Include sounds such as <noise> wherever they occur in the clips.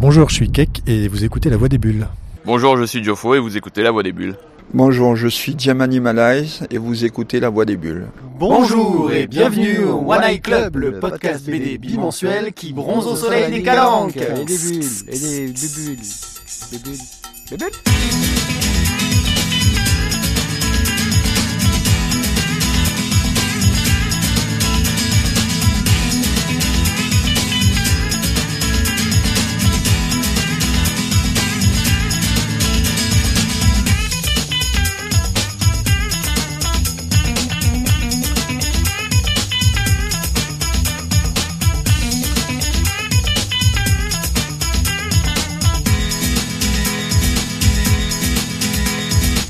Bonjour, je suis Keck et vous écoutez La Voix des Bulles. Bonjour, je suis Diofo et vous écoutez La Voix des Bulles. Bonjour, je suis Diamani Malaise et vous écoutez La Voix des Bulles. Bonjour et bienvenue au One Eye Club, le podcast BD bimensuel qui bronze au soleil des calanques. Et des bulles, et des bulles, des bulles, des bulles.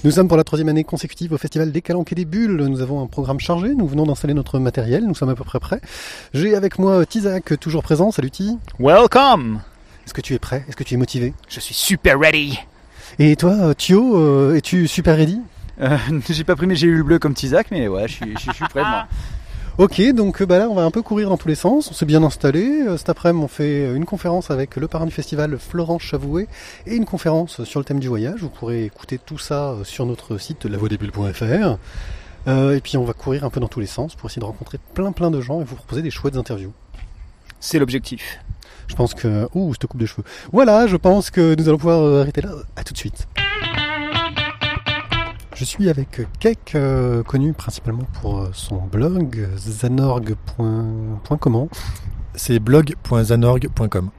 Nous sommes pour la troisième année consécutive au Festival des Calanques et des Bulles. Nous avons un programme chargé, nous venons d'installer notre matériel, nous sommes à peu près prêts. J'ai avec moi Tizak, toujours présent. Salut Ti. Welcome Est-ce que tu es prêt? Est-ce que tu es motivé? Je suis super ready Et toi, Thio, euh, es-tu super ready? Euh, <laughs> J'ai pas pris mes gélules bleues comme Tizak, mais ouais, je suis, je suis- je suis prêt moi. Ok, donc euh, bah là on va un peu courir dans tous les sens, on s'est bien installé. Euh, Cet après-midi on fait euh, une conférence avec le parrain du festival Florence Chavouet et une conférence sur le thème du voyage. Vous pourrez écouter tout ça sur notre site lavoidesbulles.fr. Euh, et puis on va courir un peu dans tous les sens pour essayer de rencontrer plein plein de gens et vous proposer des chouettes interviews. C'est l'objectif. Je pense que... Ouh, je te coupe de cheveux. Voilà, je pense que nous allons pouvoir arrêter là. À tout de suite. Je suis avec Keck, euh, connu principalement pour euh, son blog euh, zanorg.comment. C'est blog.zanorg.com.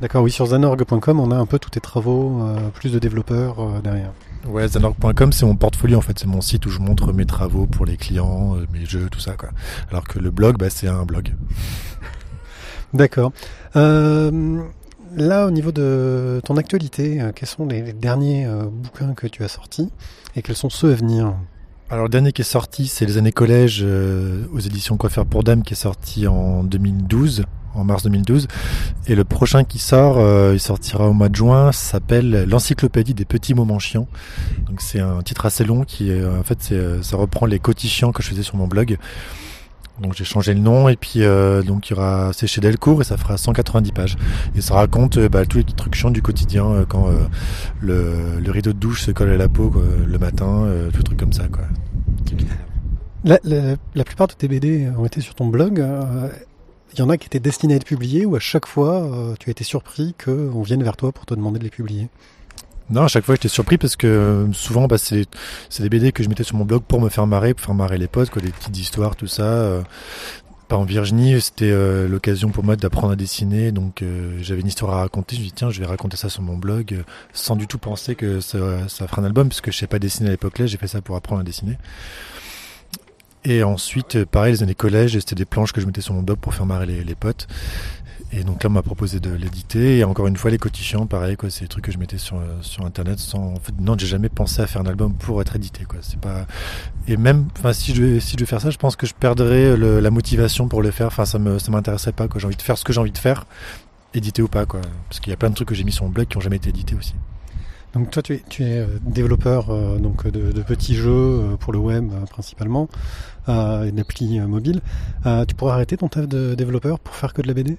D'accord, oui, sur zanorg.com, on a un peu tous tes travaux, euh, plus de développeurs euh, derrière. Ouais, zanorg.com, c'est mon portfolio en fait. C'est mon site où je montre mes travaux pour les clients, mes jeux, tout ça quoi. Alors que le blog, bah, c'est un blog. <laughs> D'accord. Euh, là, au niveau de ton actualité, quels sont les, derniers bouquins que tu as sortis? Et quels sont ceux à venir Alors le dernier qui est sorti, c'est les années collège euh, aux éditions Coiffeur pour Dames, qui est sorti en 2012, en mars 2012. Et le prochain qui sort, euh, il sortira au mois de juin, s'appelle L'encyclopédie des petits moments chiants. Donc c'est un titre assez long qui est, en fait, euh, ça reprend les quotis chiants que je faisais sur mon blog. Donc j'ai changé le nom et puis euh, donc il y aura c'est chez Delcourt et ça fera 190 pages et ça raconte euh, bah, tous les trucs chiants du quotidien euh, quand euh, le, le rideau de douche se colle à la peau quoi, le matin, euh, tout truc comme ça quoi. la, la- la plupart de tes BD ont été sur ton blog. Il y en a qui étaient destinés à être publiés ou à chaque fois tu as été surpris qu'on vienne vers toi pour te demander de les publier? Non, à chaque fois j'étais surpris parce que euh, souvent bah, c'est des BD que je mettais sur mon blog pour me faire marrer, pour faire marrer les potes, quoi, des petites histoires, tout ça. euh. Par en Virginie, c'était euh, l'occasion pour moi d'apprendre à dessiner, donc j'avais une histoire à raconter. Je me dis tiens, je vais raconter ça sur mon blog, sans du tout penser que ça, ça fera un album, parce que je sais pas dessiner à l'époque là. J'ai fait ça pour apprendre à dessiner. Et ensuite, pareil, les années collège, c'était des planches que je mettais sur mon blog pour faire marrer les, les potes. Et donc là, on m'a proposé de l'éditer. Et encore une fois, les cotichants, pareil, quoi. C'est des trucs que je mettais sur, euh, sur Internet sans. En fait, non, j'ai jamais pensé à faire un album pour être édité, quoi. C'est pas. Et même, enfin, si je si je faire ça, je pense que je perdrais la motivation pour le faire. Enfin, ça me, ça m'intéresserait pas, quoi. J'ai envie de faire ce que j'ai envie de faire, édité ou pas, quoi. Parce qu'il y a plein de trucs que j'ai mis sur mon blog qui ont jamais été édités aussi. Donc toi tu es, tu es euh, développeur euh, donc de, petits jeux pour le web principalement et d'applis mobiles. Tu pourrais arrêter ton taf de développeur pour faire que de la BD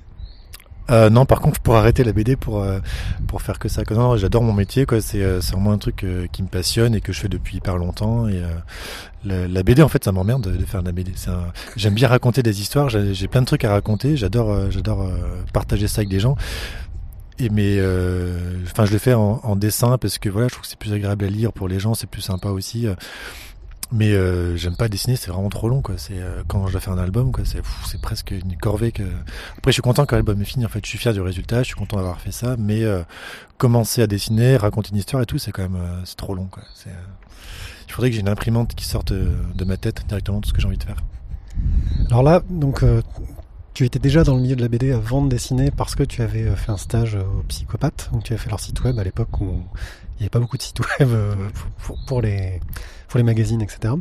Euh, non, par contre, pour arrêter la BD pour euh, pour faire que ça. Non, j'adore mon métier, quoi. C'est euh, c'est vraiment un truc euh, qui me passionne et que je fais depuis hyper longtemps. Et euh, la, la BD, en fait, ça m'emmerde de, faire de la BD. Un- J'aime bien raconter des histoires. J'ai plein de trucs à raconter. J'adore euh, j'adore partager ça avec des gens. Et mais, enfin, je le fais en, en dessin parce que voilà, je trouve que c'est plus agréable à lire pour les gens. C'est plus sympa aussi. Mais euh, j'aime pas dessiner, c'est vraiment trop long quoi. C'est euh, quand je dois faire un album quoi, c'est c'est presque une corvée que. Après je suis content quand l'album est fini. En fait, je suis fier du résultat, je suis content d'avoir fait ça. Mais euh, commencer à dessiner, raconter une histoire et tout, c'est quand même euh, c'est trop long quoi. C'est, euh, Il faudrait que j'ai une imprimante qui sorte euh, de ma tête directement tout ce que j'ai envie de faire. Alors là, donc, tu étais déjà dans le milieu de la BD avant de dessiner parce que tu avais euh, fait un stage euh, au Psychopathe. Donc tu avais fait leur site web à l'époque où il n'y avait pas beaucoup de sites web euh, pour, les, pour les magazines, etc.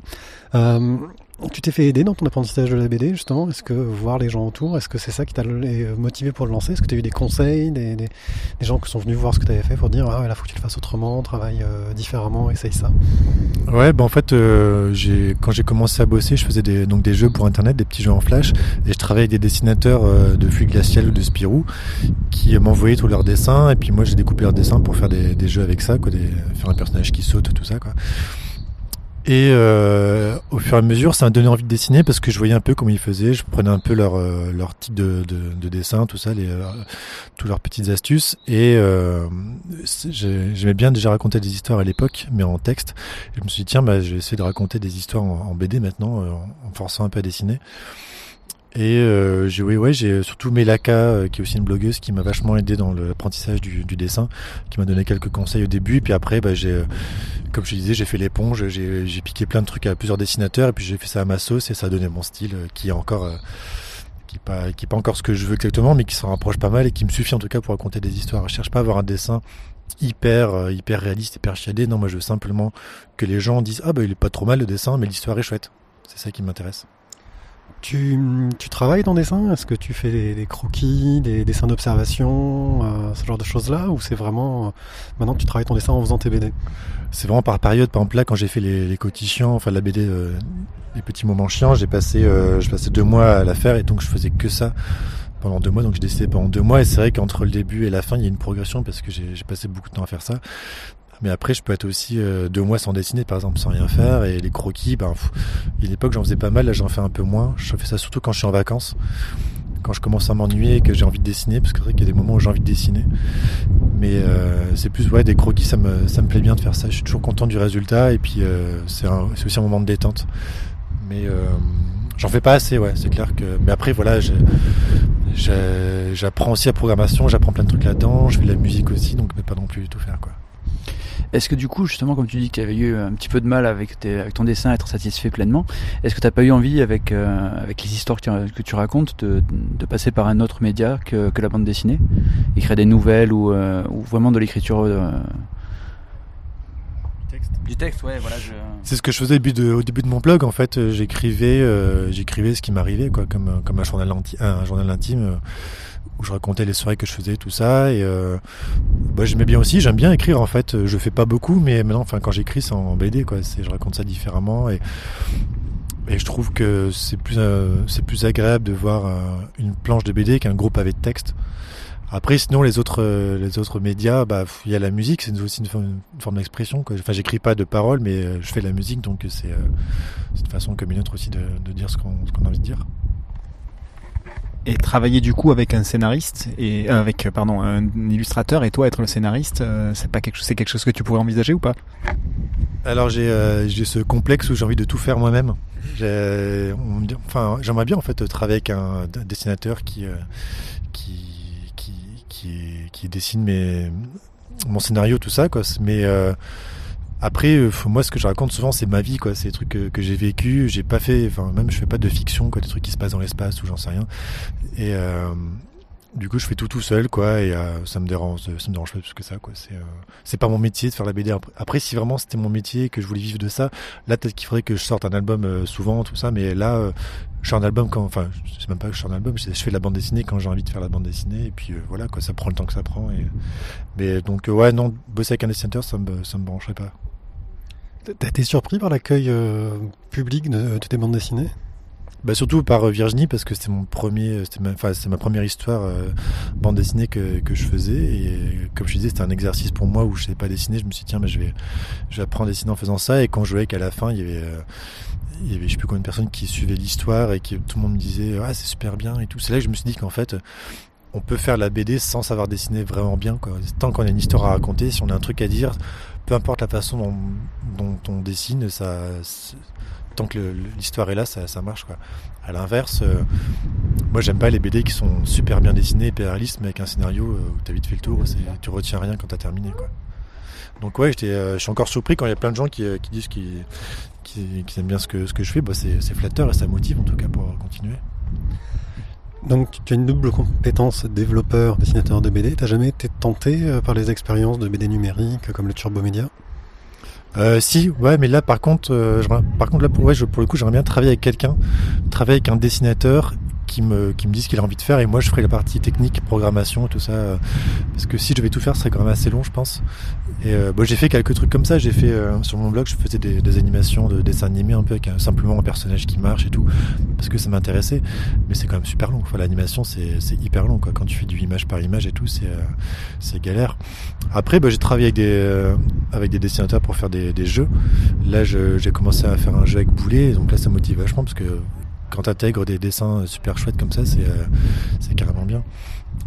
Tu t'es fait aider dans ton apprentissage de la BD, justement. Est-ce que voir les gens autour, est-ce que c'est ça qui t'a euh, motivé pour le lancer? Est-ce que tu as eu des conseils, des, des, des, gens qui sont venus voir ce que tu fait pour dire Ah, là, faut que tu le fasses autrement, travaille euh, différemment, essaye ça? Ouais, bah en fait, euh, quand j'ai commencé à bosser, je faisais des, donc des jeux pour internet, des petits jeux en flash, et je travaillais avec des dessinateurs euh, de Fluide Glacial ou de Spirou qui m'envoyaient tous leurs dessins, et puis moi j'ai découpé leurs dessins pour faire des, des jeux avec ça, quoi, faire un personnage qui saute, tout ça, quoi. Et euh, au fur et à mesure, ça m'a donné envie de dessiner parce que je voyais un peu comment ils faisaient. Je prenais un peu leur euh, leur type de, de, de, dessin, tout ça, les euh, toutes leurs petites astuces. Et euh, j'aimais bien déjà raconter des histoires à l'époque, mais en texte. Et je me suis dit tiens, bah, je vais essayer de raconter des histoires en, en BD maintenant, euh, en forçant un peu à dessiner. Et euh, j'ai oui, ouais, j'ai surtout Melaka, euh, qui est aussi une blogueuse, qui m'a vachement aidé dans l'apprentissage du, du, dessin, qui m'a donné quelques conseils au début. Et puis après, bah, j'ai, comme je disais, j'ai fait l'éponge, j'ai, piqué plein de trucs à plusieurs dessinateurs, et puis j'ai fait ça à ma sauce, et ça a donné mon style, euh, qui est encore, euh, qui est pas, qui est pas encore ce que je veux exactement, mais qui s'en rapproche pas mal et qui me suffit en tout cas pour raconter des histoires. Je cherche pas à avoir un dessin hyper euh, hyper réaliste, hyper chiadé. Non, moi je veux simplement que les gens disent ah bah il est pas trop mal le dessin, mais l'histoire est chouette. C'est ça qui m'intéresse. Tu, travailles ton dessin Est-ce que tu fais des, croquis, des dessins d'observation, euh, ce genre de choses-là? Ou c'est vraiment. Euh, maintenant, tu travailles ton dessin en faisant tes BD C'est vraiment par période. Par exemple, là, quand j'ai fait les, les enfin la BD, euh, les petits moments chiants, j'ai passé, passais deux mois à la faire et donc je faisais que ça pendant deux mois. Donc, je dessinais pendant deux mois et c'est vrai qu'entre le début et la fin, il y a une progression parce que j'ai passé beaucoup de temps à faire ça. Mais après, je peux être aussi euh, deux mois sans dessiner, par exemple, sans rien faire. Et les croquis, ben, pff, a l'époque, j'en faisais pas mal. Là, j'en fais un peu moins. Je fais ça surtout quand je suis en vacances. Quand je commence à m'ennuyer et que j'ai envie de dessiner. Parce que c'est vrai qu'il y a des moments où j'ai envie de dessiner. Mais euh, c'est plus, ouais, des croquis, ça me, ça me plaît bien de faire ça. Je suis toujours content du résultat. Et puis, euh, c'est aussi un moment de détente. Mais euh, j'en fais pas assez, ouais. C'est clair que. Mais après, voilà, j'apprends aussi la programmation. J'apprends plein de trucs là-dedans. Je fais de la musique aussi. Donc, je peux pas non plus tout faire, quoi. Est-ce que du coup, justement, comme tu dis que tu avais eu un petit peu de mal avec, tes, avec ton dessin à être satisfait pleinement, est-ce que tu n'as pas eu envie, avec, euh, avec les histoires que tu, que tu racontes, de, de, passer par un autre média que, que la bande dessinée? Écrire des nouvelles ou, euh, ou vraiment de l'écriture euh... Du texte, ouais, voilà. Je... C'est ce que je faisais au début de, au début de mon blog. En fait, j'écrivais, euh, j'écrivais ce qui m'arrivait, quoi, comme, comme un journal, inti un journal intime où je racontais les soirées que je faisais, tout ça. Et euh, bah, j'aimais bien aussi, j'aime bien écrire en fait. Je fais pas beaucoup, mais maintenant, enfin, quand j'écris, c'est en BD, quoi. Je raconte ça différemment et et je trouve que c'est plus euh, c'est plus agréable de voir euh, une planche de BD qu'un gros pavé de texte. Après, sinon les autres euh, les autres médias, bah il y a la musique, c'est aussi une, forme, forme d'expression. Enfin, j'écris pas de paroles, mais euh, je fais de la musique, donc c'est une façon comme une autre aussi de, dire ce qu'on ce qu'on a envie de dire et travailler du coup avec un scénariste et euh, avec pardon un illustrateur et toi être le scénariste euh, c'est pas quelque chose c'est quelque chose que tu pourrais envisager ou pas? Alors j'ai euh, ce complexe où j'ai envie de tout faire moi-même. Enfin j'aimerais bien en fait travailler avec un dessinateur qui qui qui qui, qui dessine mes mon scénario tout ça quoi. Mais après, euh, moi, ce que je raconte souvent, c'est ma vie, quoi. C'est des trucs que, que j'ai vécu. J'ai pas fait, enfin, même je fais pas de fiction, quoi. Des trucs qui se passent dans l'espace ou j'en sais rien. Et euh, du coup, je fais tout tout seul, quoi. Et euh, ça me dérange, ça me dérange pas plus que ça, quoi. C'est, c'est pas mon métier de faire la BD. Après, si vraiment c'était mon métier, que je voulais vivre de ça, là, peut-être qu'il faudrait que je sorte un album souvent, tout ça. Mais là, je fais un album enfin, je sais même pas je fais un album. Je fais de la bande dessinée quand j'ai envie de faire la bande dessinée. Et puis voilà, quoi. Ça prend le temps que ça prend. Et mais donc, ouais, non, bosser avec un dessinateur, ça me, ça me brancherait pas. T'as été surpris par l'accueil euh, public de, de, tes bandes dessinées? Bah surtout par Virginie parce que c'était mon premier, c'était ma, première histoire euh, bande dessinée que, que je faisais. Et comme je disais c'était un exercice pour moi où je savais pas dessiner, je me suis dit tiens mais je vais, apprendre à dessiner en faisant ça. Et quand je voyais qu'à la fin il y avait euh, il je sais plus combien de personnes qui suivaient l'histoire et qui tout le monde me disait ah c'est super bien et tout, c'est là que je me suis dit qu'en fait on peut faire la BD sans savoir dessiner vraiment bien. Tant qu'on a une histoire à raconter, si on a un truc à dire, peu importe la façon dont, on dessine, tant que l'histoire est là, ça, marche. Quoi. À l'inverse, euh, moi j'aime pas les BD qui sont super bien dessinés, hyper réalistes, mais avec un scénario euh, où t'as vite fait le tour, tu retiens rien quand t'as terminé. Donc ouais, euh, je suis encore surpris quand il y a plein de gens qui, disent qu'ils qui, qui aiment bien ce que, ce que je fais. Bah, c'est flatteur et ça motive en tout cas pour continuer. Donc tu as une double compétence développeur, dessinateur de BD. T'as jamais été tenté par les expériences de BD numérique comme le Turbo Media? Euh, si, ouais, mais là, par contre, euh, par contre, là, pour, pour le coup, j'aimerais bien travailler avec quelqu'un, travailler avec un dessinateur qui me, qui me dise ce qu'il a envie de faire, et moi, je ferai la partie technique, programmation, tout ça, euh, parce que si je devais tout faire, ce serait quand même assez long, je pense. Et euh, bon, j'ai fait quelques trucs comme ça. J'ai fait euh, sur mon blog, je faisais des, animations de dessins animés un peu avec un- simplement un personnage qui marche et tout, parce que ça m'intéressait. Mais c'est quand même super long. L'animation, c'est hyper long. Quand tu fais du image par image et tout, c'est euh, galère. Après, bah, j'ai travaillé avec des, dessinateurs pour faire des, jeux. Là, j'ai commencé à faire un jeu avec Boulet, donc là, ça motive vachement parce que quand tu intègres des dessins super chouettes comme ça, c'est euh, carrément bien.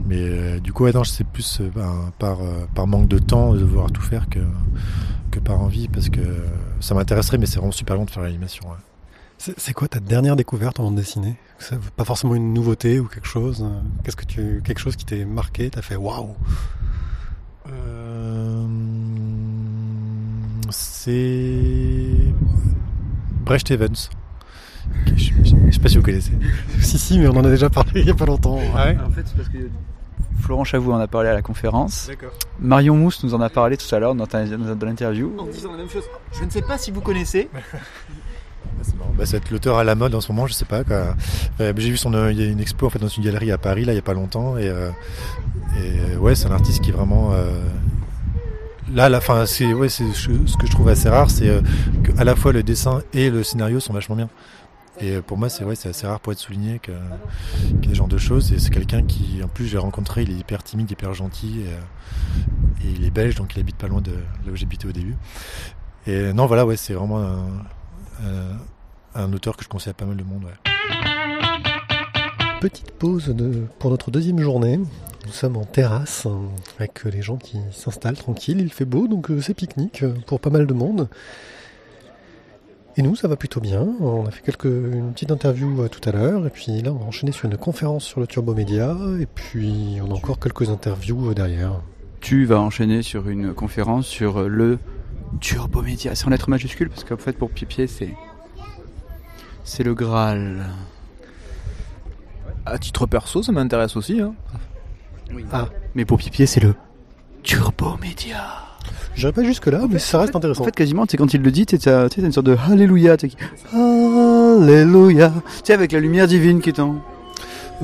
Mais euh, du coup, ouais, non, c'est plus euh, ben, par, euh, par manque de temps de devoir tout faire que, que par envie, parce que ça m'intéresserait, mais c'est vraiment super long de faire l'animation. ouais. C'est quoi ta dernière découverte en bande dessinée? Pas forcément une nouveauté ou quelque chose. euh, Qu'est-ce que tu, quelque chose qui t'est marqué, t'as fait waouh? Euh, c'est Brecht Evans. Je, je sais pas si vous connaissez. <laughs> Si si, mais on en a déjà parlé il y a pas longtemps. En fait, c'est parce que Florent Chavou en a parlé à la conférence. D'accord. Marion Mousse nous en a parlé tout à l'heure dans, l'interview. En disant la même chose. Je ne sais pas si vous connaissez. <laughs> Bah, c'est l'auteur à la mode en ce moment, je sais pas. Quoi. Euh, J'ai vu son, euh, il y a une expo en fait dans une galerie à Paris là, il y a pas longtemps, et, euh, et, ouais, c'est un artiste qui est vraiment euh, là, la fin, c'est ouais, c'est ce que je trouve assez rare, c'est euh, que à la fois le dessin et le scénario sont vachement bien. Et pour moi, c'est ouais, assez rare pour être souligné qu'il y ait ce genre de choses. Et c'est quelqu'un qui, en plus, j'ai rencontré, il est hyper timide, hyper gentil, et, il est belge, donc il habite pas loin de là où j'habitais au début. Et non, voilà, ouais, c'est vraiment un, auteur que je conseille à pas mal de monde. Petite pause pour notre deuxième journée. Nous sommes en terrasse euh, avec les gens qui s'installent tranquilles. Il fait beau, donc euh, c'est pique-nique euh, pour pas mal de monde. Et nous, ça va plutôt bien. On a fait quelques, une petite interview euh, tout à l'heure. Et puis là, on va enchaîner sur une conférence sur le Turbo Média. Et puis, on a encore quelques interviews euh, derrière. Tu vas enchaîner sur une conférence sur le Turbo Média. C'est en lettres majuscules parce qu'en fait, pour Pipier, c'est. C'est le Graal. À titre perso, ça m'intéresse aussi. Hein. Ah. Mais pour Pipier, c'est le Turbo Média. J'irai pas jusque-là, mais ça reste intéressant. En fait, quasiment, sais, quand il le dit, tu sais, une sorte de Alléluia. tu sais, qui- Alléluia. Tu sais, avec la lumière divine qui est en.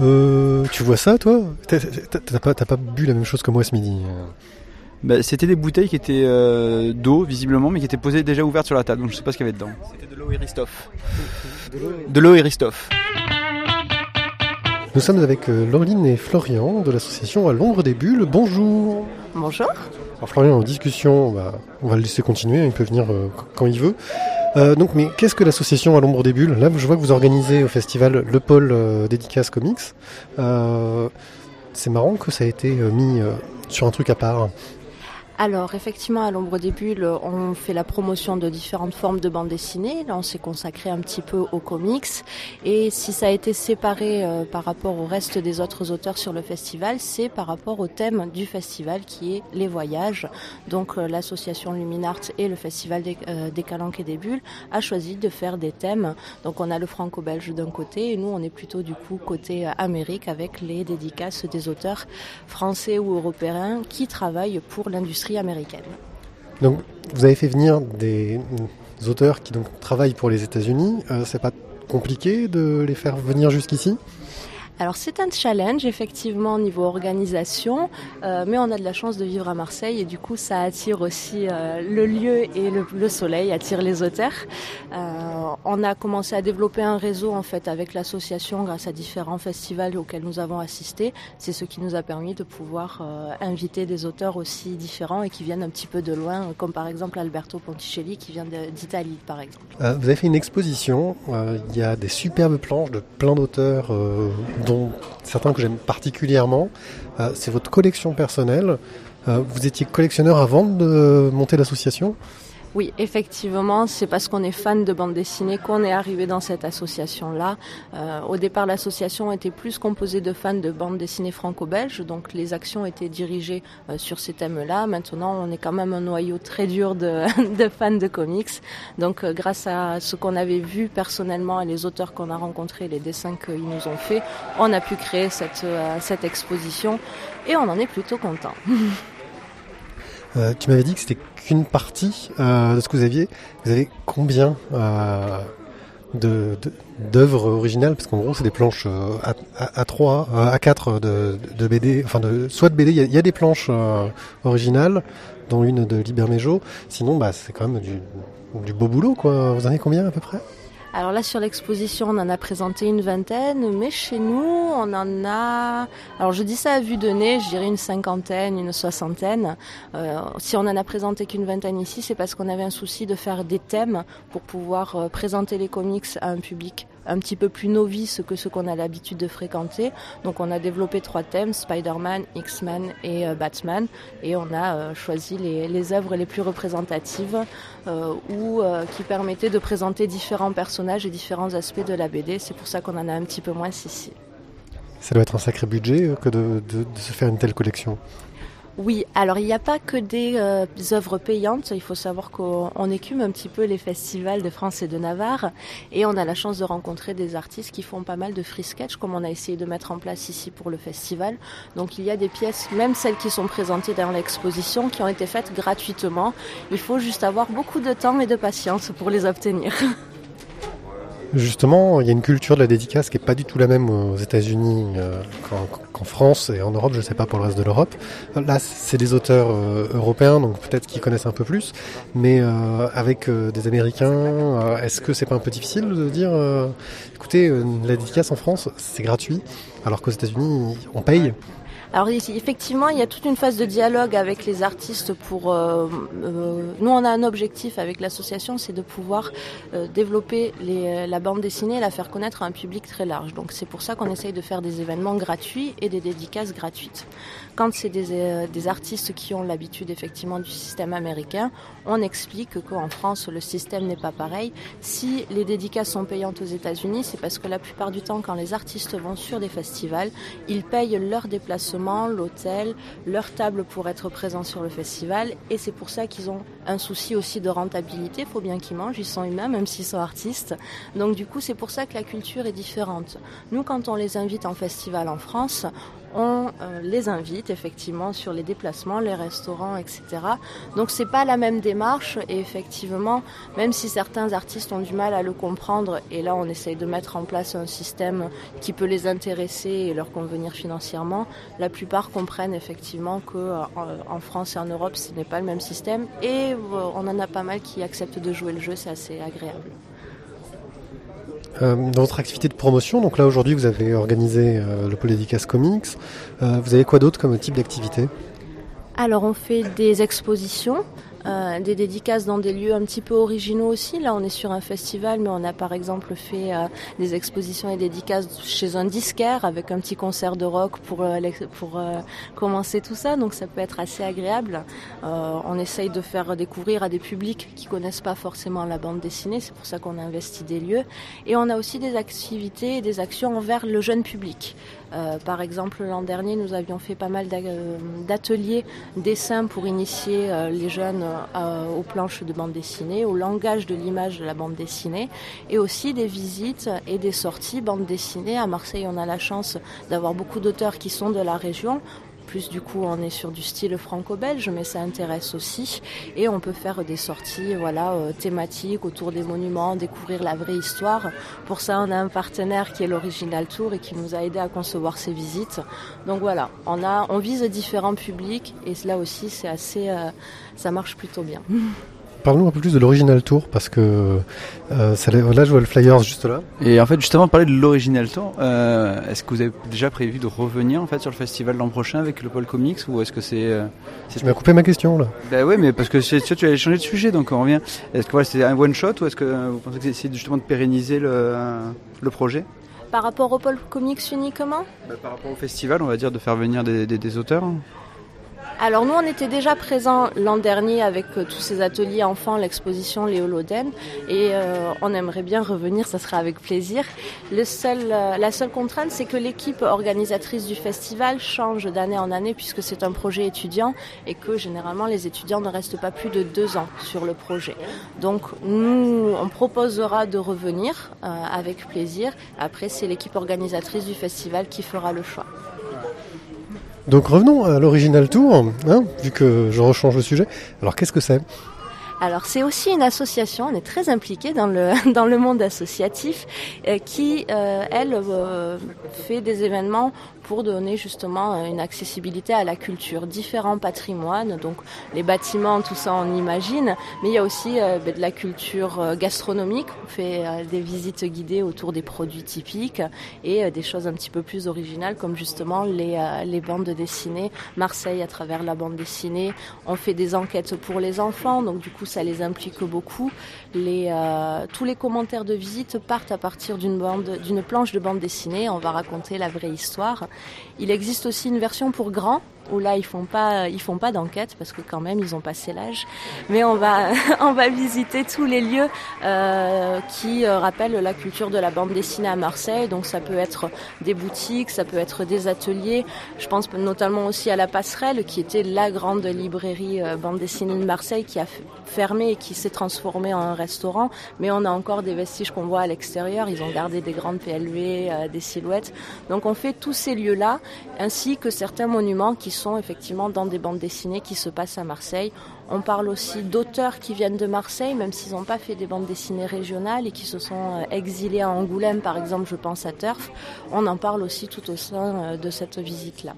Euh, tu vois ça, toi? T'as pas, t'as pas bu la même chose que moi ce midi. Bah, c'était des bouteilles qui étaient euh, d'eau, visiblement, mais qui étaient posées déjà ouvertes sur la table, donc je sais pas ce qu'il y avait dedans. C'était de l'eau et Ristoff. De l'eau et Ristoff. Nous sommes avec euh, Laureline et Florian de l'association À l'ombre des bulles. Bonjour Bonjour. Alors Florian en discussion, on va, on va le laisser continuer, il peut venir euh, quand il veut. Euh, donc, mais qu'est-ce que l'association À l'ombre des bulles? Là, je vois que vous organisez au festival le pôle euh, dédicace comics. Euh, c'est marrant que ça a été euh, mis sur un truc à part. Alors effectivement, à l'ombre des bulles, on fait la promotion de différentes formes de bande dessinée. Là, on s'est consacré un petit peu aux comics. Et si ça a été séparé euh, par rapport au reste des autres auteurs sur le festival, c'est par rapport au thème du festival qui est les voyages. Donc euh, l'association Luminart et le festival des, euh, des Calanques et des Bulles a choisi de faire des thèmes. Donc on a le franco-belge d'un côté et nous on est plutôt du coup côté Amérique avec les dédicaces des auteurs français ou européens qui travaillent pour l'industrie américaine. Donc, vous avez fait venir des, auteurs qui donc travaillent pour les États-Unis. Euh, c'est pas compliqué de les faire venir jusqu'ici? Alors c'est un challenge effectivement au niveau organisation, euh, mais on a de la chance de vivre à Marseille et du coup ça attire aussi euh, le lieu et le, le soleil attire les auteurs. Euh, on a commencé à développer un réseau en fait avec l'association grâce à différents festivals auxquels nous avons assisté. C'est ce qui nous a permis de pouvoir euh, inviter des auteurs aussi différents et qui viennent un petit peu de loin, comme par exemple Alberto Ponticelli qui vient d'Italie par exemple. Euh, vous avez fait une exposition, euh, il y a des superbes planches de plein d'auteurs, dont certains que j'aime particulièrement. Euh, c'est votre collection personnelle. Euh, vous étiez collectionneur avant de monter l'association Oui, effectivement, c'est parce qu'on est fan de bande dessinée qu'on est arrivé dans cette association-là. Euh, au départ, l'association était plus composée de fans de bande dessinée franco-belge, donc les actions étaient dirigées euh, sur ces thèmes-là. Maintenant, on est quand même un noyau très dur de, <laughs> fans de comics. Donc, euh, grâce à ce qu'on avait vu personnellement et les auteurs qu'on a rencontrés, les dessins qu'ils nous ont faits, on a pu créer cette, cette exposition et on en est plutôt content. <laughs> Tu m'avais dit que c'était qu'une partie euh, de ce que vous aviez. Vous avez combien euh, de d'œuvres originales? Parce qu'en gros, c'est des planches à, à, à 3, à 4 de, de BD, enfin de soit de BD. Il y a, des planches euh, originales, dont une de Liber Mejo. Sinon, bah, c'est quand même du, du beau boulot, quoi. Vous en avez combien à peu près? Alors là, sur l'exposition, on en a présenté une vingtaine, mais chez nous, on en a. Alors je dis ça à vue de nez, je dirais une cinquantaine, une soixantaine. Euh, si on en a présenté qu'une vingtaine ici, c'est parce qu'on avait un souci de faire des thèmes pour pouvoir euh, présenter les comics à un public un petit peu plus novice que ce qu'on a l'habitude de fréquenter. Donc on a développé trois thèmes, Spider-Man, X-Men et euh, Batman, et on a euh, choisi les, œuvres les plus représentatives euh, ou qui permettaient de présenter différents personnages et différents aspects de la BD. C'est pour ça qu'on en a un petit peu moins ici. Ça doit être un sacré budget que de se faire une telle collection. Oui, alors il n'y a pas que des euh, œuvres payantes. Il faut savoir qu'on écume un petit peu les festivals de France et de Navarre et on a la chance de rencontrer des artistes qui font pas mal de free sketch comme on a essayé de mettre en place ici pour le festival. Donc il y a des pièces, même celles qui sont présentées dans l'exposition, qui ont été faites gratuitement. Il faut juste avoir beaucoup de temps et de patience pour les obtenir. <laughs> Justement, il y a une culture de la dédicace qui est pas du tout la même aux États-Unis euh, qu'en, France et en Europe. Je sais pas pour le reste de l'Europe. Là, c'est des auteurs euh, européens, donc peut-être qu'ils connaissent un peu plus. Mais euh, avec des Américains, est-ce que c'est pas un peu difficile de dire, écoutez, la dédicace en France, c'est gratuit, alors qu'aux États-Unis, on paye? Alors effectivement, il y a toute une phase de dialogue avec les artistes pour... Euh, euh, nous, on a un objectif avec l'association, c'est de pouvoir euh, développer les, la bande dessinée et la faire connaître à un public très large. Donc c'est pour ça qu'on essaye de faire des événements gratuits et des dédicaces gratuites. Quand c'est des, euh, des artistes qui ont l'habitude effectivement du système américain, on explique qu'en France, le système n'est pas pareil. Si les dédicaces sont payantes aux États-Unis, c'est parce que la plupart du temps, quand les artistes vont sur des festivals, ils payent leur déplacement l'hôtel, leur table pour être présents sur le festival. Et c'est pour ça qu'ils ont un souci aussi de rentabilité. Il faut bien qu'ils mangent, ils sont humains, même s'ils sont artistes. Donc du coup, c'est pour ça que la culture est différente. Nous, quand on les invite en festival en France, on euh, les invite effectivement sur les déplacements, les restaurants, etc. Donc c'est pas la même démarche et effectivement, même si certains artistes ont du mal à le comprendre, et là on essaye de mettre en place un système qui peut les intéresser et leur convenir financièrement, la plupart comprennent effectivement que euh, en France et en Europe ce n'est pas le même système et euh, on en a pas mal qui acceptent de jouer le jeu, c'est assez agréable. Euh, dans votre activité de promotion, donc là aujourd'hui vous avez organisé euh, le Polédicas Comics, euh, vous avez quoi d'autre comme type d'activité? Alors on fait des expositions, euh, des dédicaces dans des lieux un petit peu originaux aussi. Là, on est sur un festival, mais on a par exemple fait euh, des expositions et dédicaces chez un disquaire avec un petit concert de rock pour, euh, pour commencer tout ça. Donc ça peut être assez agréable. on essaye de faire découvrir à des publics qui connaissent pas forcément la bande dessinée. C'est pour ça qu'on investit des lieux. Et on a aussi des activités et des actions envers le jeune public. Euh, par exemple, l'an dernier, nous avions fait pas mal d'ateliers dessins pour initier euh, les jeunes euh, aux planches de bande dessinée, au langage de l'image de la bande dessinée, et aussi des visites et des sorties bande dessinée. À Marseille, on a la chance d'avoir beaucoup d'auteurs qui sont de la région plus du coup on est sur du style franco-belge mais ça intéresse aussi. Et on peut faire des sorties voilà euh, thématiques autour des monuments découvrir la vraie histoire. Pour ça on a un partenaire qui est l'original tour et qui nous a aidé à concevoir ces visites. Donc voilà on vise différents publics et là aussi c'est assez euh, ça marche plutôt bien <laughs> Parlons un peu plus de l'original tour parce que euh, ça, là je vois le flyer juste là. Et en fait justement parler de l'original tour, euh, est-ce que vous avez déjà prévu de revenir en fait sur le festival l'an prochain avec le pôle comics ou est-ce que c'est euh, Tu m'as coupé ma question là. Bah oui mais parce que tu, tu as changé de sujet donc on revient. Est-ce que voilà, c'est un one shot ou est-ce que vous pensez que c'est justement de pérenniser le, le projet? Par rapport au pôle comics uniquement? Bah, Par rapport au festival on va dire de faire venir des, des, des auteurs alors nous, on était déjà présents l'an dernier avec euh, tous ces ateliers enfants, l'exposition Léo Loden, et euh, on aimerait bien revenir, ça sera avec plaisir. Euh, la seule contrainte, c'est que l'équipe organisatrice du festival change d'année en année puisque c'est un projet étudiant et que généralement les étudiants ne restent pas plus de deux ans sur le projet. Donc nous, on proposera de revenir avec plaisir. Après, c'est l'équipe organisatrice du festival qui fera le choix. Donc revenons à l'original tour, hein, vu que je rechange le sujet. Alors qu'est-ce que c'est? Alors c'est aussi une association, on est très impliqué dans le <laughs> dans le monde associatif euh, qui euh, elle euh, fait des événements pour donner justement une accessibilité à la culture, différents patrimoines, donc les bâtiments, tout ça on imagine, mais il y a aussi ben, de la culture gastronomique, on fait des visites guidées autour des produits typiques et des choses un petit peu plus originales comme justement les, les bandes dessinées, Marseille à travers la bande dessinée, on fait des enquêtes pour les enfants, donc du coup ça les implique beaucoup. Euh, tous les commentaires de visite partent à partir d'une planche de bande dessinée. On va raconter la vraie histoire. Il existe aussi une version pour grands où là ils font pas ils font pas d'enquête parce que quand même ils ont passé l'âge. Mais on va <laughs> on va visiter tous les lieux euh, qui euh, rappellent la culture de la bande dessinée à Marseille. Donc ça peut être des boutiques ça peut être des ateliers. Je pense notamment aussi à la passerelle qui était la grande librairie euh, bande dessinée de Marseille qui a fermé et qui s'est transformée en un restaurant. Mais on a encore des vestiges qu'on voit à l'extérieur. Ils ont gardé des grandes PLV des silhouettes. Donc on fait tous ces lieux là ainsi que certains monuments qui sont effectivement dans des bandes dessinées qui se passent à Marseille. On parle aussi d'auteurs qui viennent de Marseille, même s'ils n'ont pas fait des bandes dessinées régionales et qui se sont euh, exilés à Angoulême, par exemple, je pense à Turf. On en parle aussi tout au sein euh, de cette visite-là.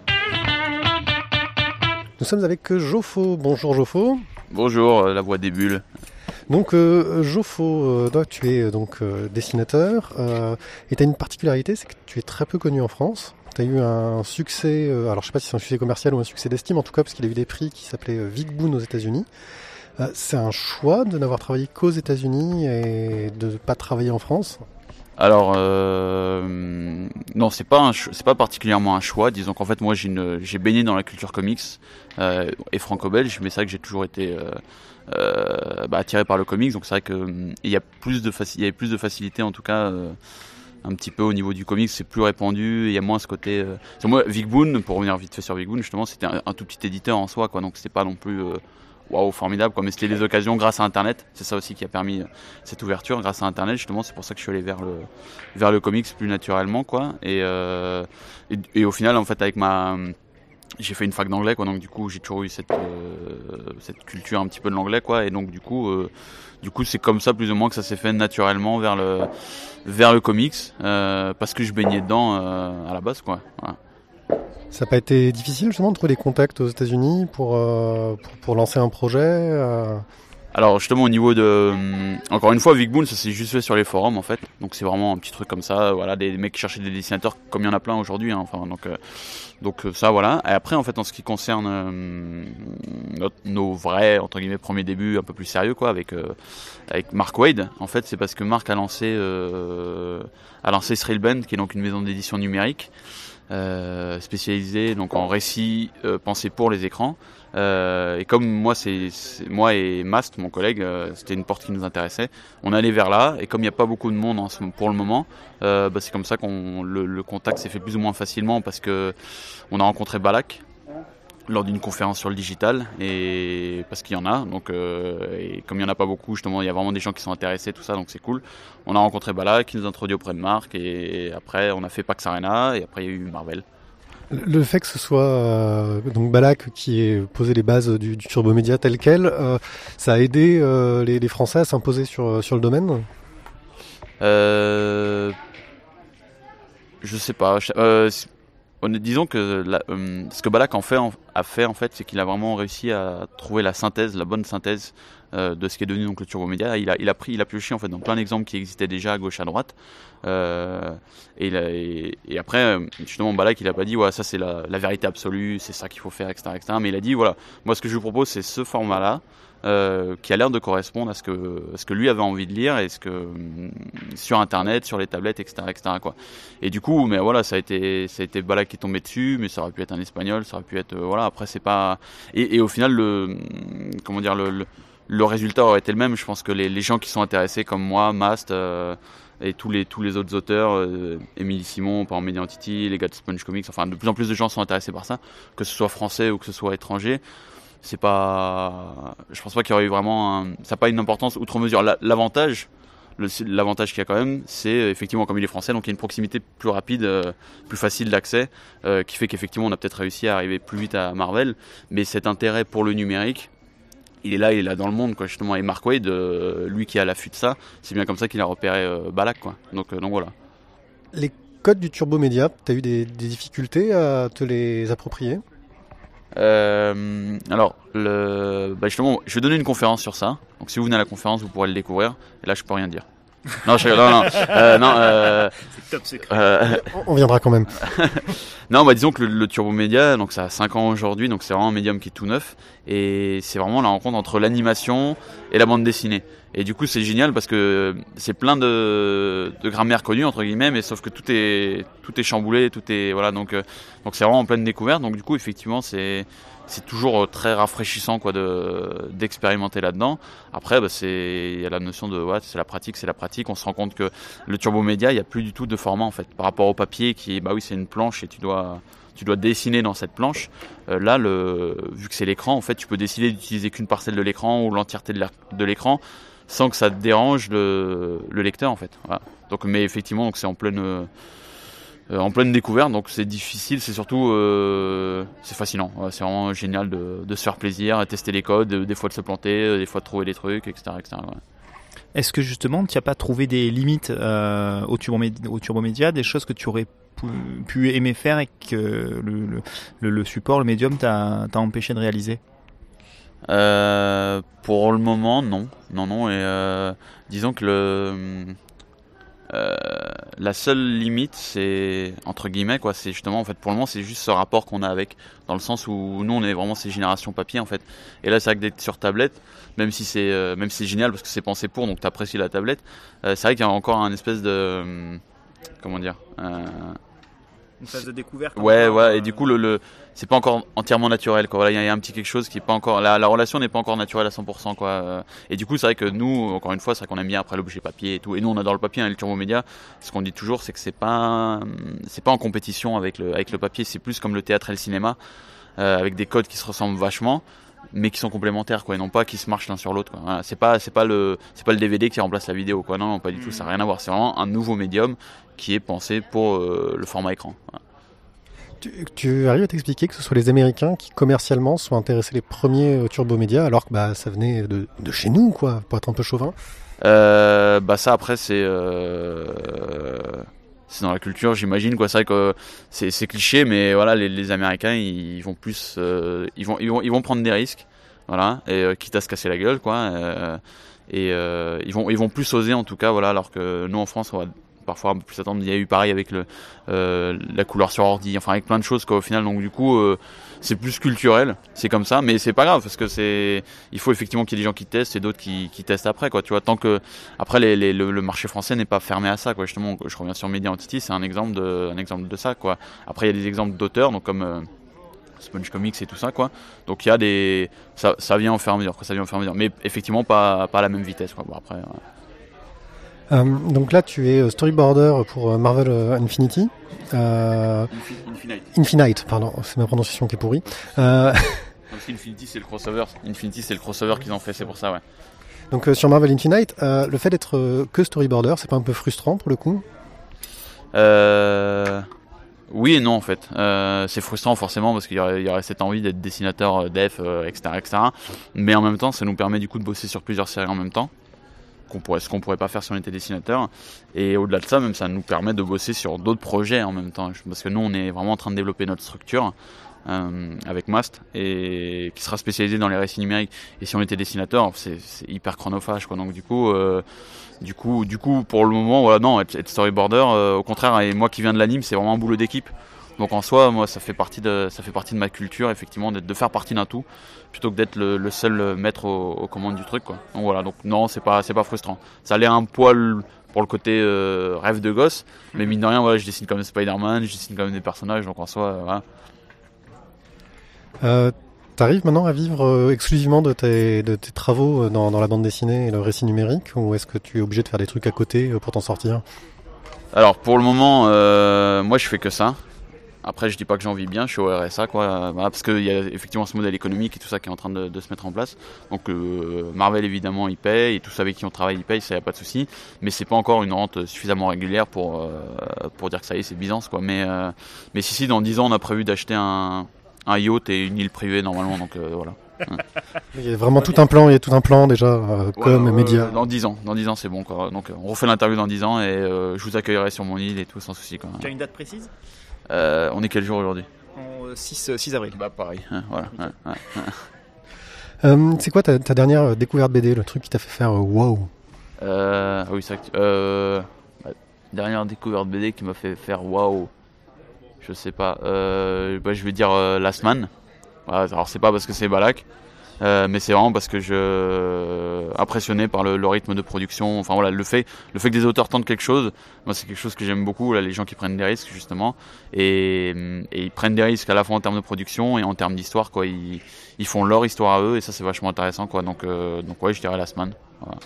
Nous sommes avec Joffo. Bonjour Joffo. Bonjour, euh, la voix des bulles. Donc euh, Joffo, tu es donc dessinateur et tu as une particularité, c'est que tu es très peu connu en France tu as eu un succès, euh, alors je sais pas si c'est un succès commercial ou un succès d'estime, en tout cas parce qu'il a eu des prix qui s'appelaient euh, Vic Boon aux États-Unis. Euh, c'est un choix de n'avoir travaillé qu'aux États-Unis et de ne pas travailler en France? Alors non, c'est pas c'est pas particulièrement un choix. Disons qu'en fait moi j'ai baigné dans la culture comics et franco-belge, mais c'est vrai que j'ai toujours été bah, attiré par le comics. Donc c'est vrai que il y a plus de il y avait plus de facilité en tout cas un petit peu au niveau du comics, c'est plus répandu, il y a moins ce côté. Euh... Moi, Vic Boon, pour revenir vite fait sur Vic Boon, justement, c'était un, tout petit éditeur en soi, quoi, donc c'était pas non plus euh, waouh formidable, quoi, mais c'était des occasions grâce à Internet. C'est ça aussi qui a permis euh, cette ouverture, grâce à Internet, justement, c'est pour ça que je suis allé vers le vers le comics plus naturellement, quoi, et, euh, et, au final, en fait, avec ma j'ai fait une fac d'anglais quoi donc du coup j'ai toujours eu cette cette culture un petit peu de l'anglais quoi et donc du coup du coup c'est comme ça plus ou moins que ça s'est fait naturellement vers le vers le comics euh, parce que je baignais dedans à la base quoi. Ça n'a pas été difficile justement de trouver des contacts aux États-Unis pour, pour, pour lancer un projet alors justement au niveau de, euh, encore une fois, Vic Boon, ça s'est juste fait sur les forums en fait. Donc c'est vraiment un petit truc comme ça. Voilà, des mecs qui cherchaient des dessinateurs comme il y en a plein aujourd'hui. Hein, enfin donc, euh, donc euh, ça voilà. Et après en fait en ce qui concerne nos vrais entre guillemets premiers débuts un peu plus sérieux quoi, avec avec Mark Wade. En fait c'est parce que Mark a lancé a lancé Thrillband, qui est donc une maison d'édition numérique. Spécialisée donc en récits pensés pour les écrans euh, et comme moi, c'est moi et Mast, mon collègue, euh, c'était une porte qui nous intéressait. On allait vers là, et comme il n'y a pas beaucoup de monde pour le moment, euh, bah, c'est comme ça qu'on le, le, contact s'est fait plus ou moins facilement parce que on a rencontré Balak lors d'une conférence sur le digital et parce qu'il y en a donc euh, et comme il y en a pas beaucoup justement il y a vraiment des gens qui sont intéressés tout ça donc c'est cool on a rencontré Balak qui nous a introduit auprès de Marc et après on a fait Pax Arena et après il y a eu Marvel le fait que ce soit euh, donc Balak qui ait posé les bases du, du Turbo Média tel quel, euh, ça a aidé les, les, Français à s'imposer sur, sur le domaine? Euh, Je sais pas. Disons que la, ce que Balak en fait, a fait en fait, c'est qu'il a vraiment réussi à trouver la synthèse, la bonne synthèse euh, de ce qui est devenu donc le turbo média. Il a, il a pris, il a pioché en fait dans plein d'exemples qui existaient déjà à gauche à droite. Euh, et, après, justement, Balak, il a pas dit ouais ça c'est la, la, vérité absolue, c'est ça qu'il faut faire, etc., etc. Mais il a dit voilà, moi ce que je vous propose c'est ce format-là. Euh, qui a l'air de correspondre à ce que ce que lui avait envie de lire et ce que sur internet, sur les tablettes, etc., etc. Quoi. Et du coup, mais voilà, ça a été ça a été Balak qui est tombé dessus, mais ça aurait pu être un espagnol, ça aurait pu être euh, voilà. Après, c'est pas et, au final le comment dire le, le résultat aurait été le même. Je pense que les, gens qui sont intéressés comme moi, Mast euh, et tous les tous les autres auteurs, euh, Émilie Simon, par Media Entity, les gars de Sponge Comics, enfin de plus en plus de gens sont intéressés par ça, que ce soit français ou que ce soit étranger. C'est pas, je pense pas qu'il y aurait eu vraiment, un, ça n'a pas une importance outre mesure. L'avantage, l'avantage qu'il y a quand même, c'est effectivement comme il est français, donc il y a une proximité plus rapide, euh, plus facile d'accès, euh, qui fait qu'effectivement on a peut-être réussi à arriver plus vite à Marvel. Mais cet intérêt pour le numérique, il est là, il est là dans le monde, quoi, justement. Et Mark Wade, euh, lui qui a l'affût de ça, c'est bien comme ça qu'il a repéré Balak, quoi. Donc, donc voilà. Les codes du Turbo Média, tu as eu des, des, difficultés à te les approprier? Alors, le, bah justement, je vais donner une conférence sur ça. Donc, si vous venez à la conférence, vous pourrez le découvrir. Et là, je peux rien dire. Non, je, non, non, euh, non euh, c'est top secret. Euh, on viendra quand même. <laughs> non, bah disons que le, Turbo Média, donc ça a 5 ans aujourd'hui, donc c'est vraiment un médium qui est tout neuf, et c'est vraiment la rencontre entre l'animation et la bande dessinée. Et du coup, c'est génial parce que c'est plein de, de grammaire connue entre guillemets, mais sauf que tout est tout est chamboulé, tout est voilà, donc donc c'est vraiment en pleine découverte. Donc du coup, effectivement, c'est c'est toujours euh, très rafraîchissant quoi de d'expérimenter là-dedans. Après, bah, c'est il y a la notion de ouais, c'est la pratique, c'est la pratique. On se rend compte que le turbo média, il y a plus du tout de format en fait par rapport au papier qui bah oui c'est une planche et tu dois tu dois dessiner dans cette planche. Euh, là, le, vu que c'est l'écran, en fait, tu peux décider d'utiliser qu'une parcelle de l'écran ou l'entièreté de l'écran sans que ça dérange le, le lecteur en fait. Donc, mais effectivement, c'est en pleine en pleine découverte, donc c'est difficile, c'est surtout euh, c'est fascinant, c'est vraiment génial de, de, se faire plaisir, de tester les codes, des fois de se planter, euh, des fois de trouver des trucs, etc. etc. Est-ce que justement tu n'as pas trouvé des limites euh, au, turbo au turbo média, des choses que tu aurais pu, pu aimer faire et que le, le, le support, le médium t'a empêché de réaliser? Euh, Pour le moment, non, non, non, et disons que le euh, la seule limite, c'est entre guillemets quoi, c'est justement en fait pour le moment c'est juste ce rapport qu'on a avec, dans le sens où nous on est vraiment ces générations papier en fait. Et là c'est vrai que d'être sur tablette, même si c'est euh, même si c'est génial parce que c'est pensé pour, donc t'apprécies la tablette. Euh, c'est vrai qu'il y a encore un espèce de comment dire une phase de découverte. Ouais, ouais, et du coup, le, le c'est pas encore entièrement naturel, quoi. Voilà, il y, a un petit quelque chose qui est pas encore, la, la relation n'est pas encore naturelle à 100%, quoi. Et du coup, c'est vrai que nous, encore une fois, c'est vrai qu'on aime bien après l'objet papier et tout. Et nous, on adore le papier, hein, le turbo média. Ce qu'on dit toujours, c'est que c'est pas, c'est pas en compétition avec le, avec le papier. C'est plus comme le théâtre et le cinéma, euh, avec des codes qui se ressemblent vachement mais qui sont complémentaires quoi et non pas qui se marchent l'un sur l'autre quoi. c'est pas c'est pas le c'est pas le DVD qui remplace la vidéo quoi non, non pas du tout ça n'a rien à voir c'est vraiment un nouveau médium qui est pensé pour euh, le format écran tu, arrives à t'expliquer que ce soit les Américains qui commercialement sont intéressés les premiers au turbo média alors que bah ça venait de, de chez nous quoi pour être un peu chauvin euh, bah ça après c'est euh, c'est dans la culture, j'imagine quoi. C'est vrai que c'est cliché, mais voilà, les, les Américains, ils, vont plus, euh, ils vont, ils vont, ils vont prendre des risques, voilà, et quitte à se casser la gueule, quoi. Et ils vont, ils vont plus oser en tout cas, voilà, alors que nous en France, on va parfois un peu plus attendre. Il y a eu pareil avec le, la couleur sur ordi, enfin avec plein de choses quoi. Au final, donc du coup c'est plus culturel, c'est comme ça, mais c'est pas grave parce que c'est, il faut effectivement qu'il y ait des gens qui testent et d'autres qui, qui, testent après, quoi. Tu vois, tant que après le, marché français n'est pas fermé à ça, quoi. Justement, je reviens sur Media Entity, c'est un exemple de, un exemple de ça, quoi. Après, il y a des exemples d'auteurs, donc comme euh, Sponge Comics et tout ça, quoi. Donc il y a des, ça, ça vient en à mesure, quoi. Ça vient en mesure, mais effectivement pas, pas à la même vitesse, quoi. Bon après. Euh, donc là, tu es euh, storyboarder pour euh, Marvel Infinity. Infinite. Infinite, pardon, c'est ma prononciation qui est pourrie. <laughs> Infinity, c'est le crossover. Infinity, c'est le crossover qu'ils ont fait, c'est pour ça, ouais. Donc sur Marvel Infinite, le fait d'être que storyboarder, c'est pas un peu frustrant pour le coup? Oui et non en fait. c'est frustrant forcément parce qu'il y, y, aurait cette envie d'être dessinateur def, etc., etc. Mais en même temps, ça nous permet du coup de bosser sur plusieurs séries en même temps qu'on pourrait, ce qu'on pourrait pas faire si on était dessinateur. Et au-delà de ça, même ça nous permet de bosser sur d'autres projets en même temps. Parce que nous, on est vraiment en train de développer notre structure euh, avec Mast et qui sera spécialisé dans les récits numériques. Et si on était dessinateur, c'est, hyper chronophage, quoi. Donc du coup, euh, du coup, du coup, pour le moment, non, être, storyboarder, euh, au contraire, et moi qui viens de l'anime, c'est vraiment un boulot d'équipe. Donc en soi, moi, ça fait partie de, ça fait partie de ma culture, effectivement, de faire partie d'un tout plutôt que d'être le, seul maître aux, commandes du truc quoi. Donc voilà, donc non, c'est pas c'est pas frustrant. Ça allait un poil pour le côté euh, rêve de gosse, mais mine de rien voilà, je dessine comme Spider-Man, je dessine comme des personnages donc en soi euh, voilà. Euh, T'arrives maintenant à vivre euh, exclusivement de tes, de tes travaux dans, dans, la bande dessinée et le récit numérique ou est-ce que tu es obligé de faire des trucs à côté pour t'en sortir? Alors pour le moment, moi je fais que ça. Après, je dis pas que j'en vis bien, je suis au RSA, quoi, voilà, parce qu'il y a effectivement ce modèle économique et tout ça qui est en train de, de se mettre en place. Donc euh, Marvel évidemment il paye et tous ceux avec qui on travaille ils payent, ça y a pas de souci. Mais c'est pas encore une rente suffisamment régulière pour euh, pour dire que ça y est, c'est Byzance, quoi. Mais euh, mais si si, dans 10 ans on a prévu d'acheter un un yacht et une île privée normalement, donc euh, voilà. <laughs> Il y a vraiment tout un plan, il y a tout un plan déjà, euh, comme Ouais, média. Dans 10 ans, dans 10 ans c'est bon quoi. Donc euh, on refait l'interview dans 10 ans et euh, je vous accueillerai sur mon île et tout sans souci quoi. Tu as une date précise? Euh, on est quel jour aujourd'hui En, euh, 6, 6 avril. Bah pareil, voilà. ouais, ouais, ouais. Euh, c'est quoi ta, ta dernière euh, découverte BD, le truc qui t'a fait faire euh, wow Euh, oui, c'est euh, bah, dernière découverte BD qui m'a fait faire waouh. Je sais pas. Euh, bah, je vais dire euh, Last Man. Alors c'est pas parce que c'est Balak, euh, mais c'est vraiment parce que je impressionné par le, rythme de production. Enfin voilà, le fait, le fait que des auteurs tentent quelque chose, moi c'est quelque chose que j'aime beaucoup. Les gens qui prennent des risques justement, et, ils prennent des risques à la fois en termes de production et en termes d'histoire. Ils, font leur histoire à eux, et ça c'est vachement intéressant. Quoi, donc euh, ouais, je dirais Last Man. Voilà.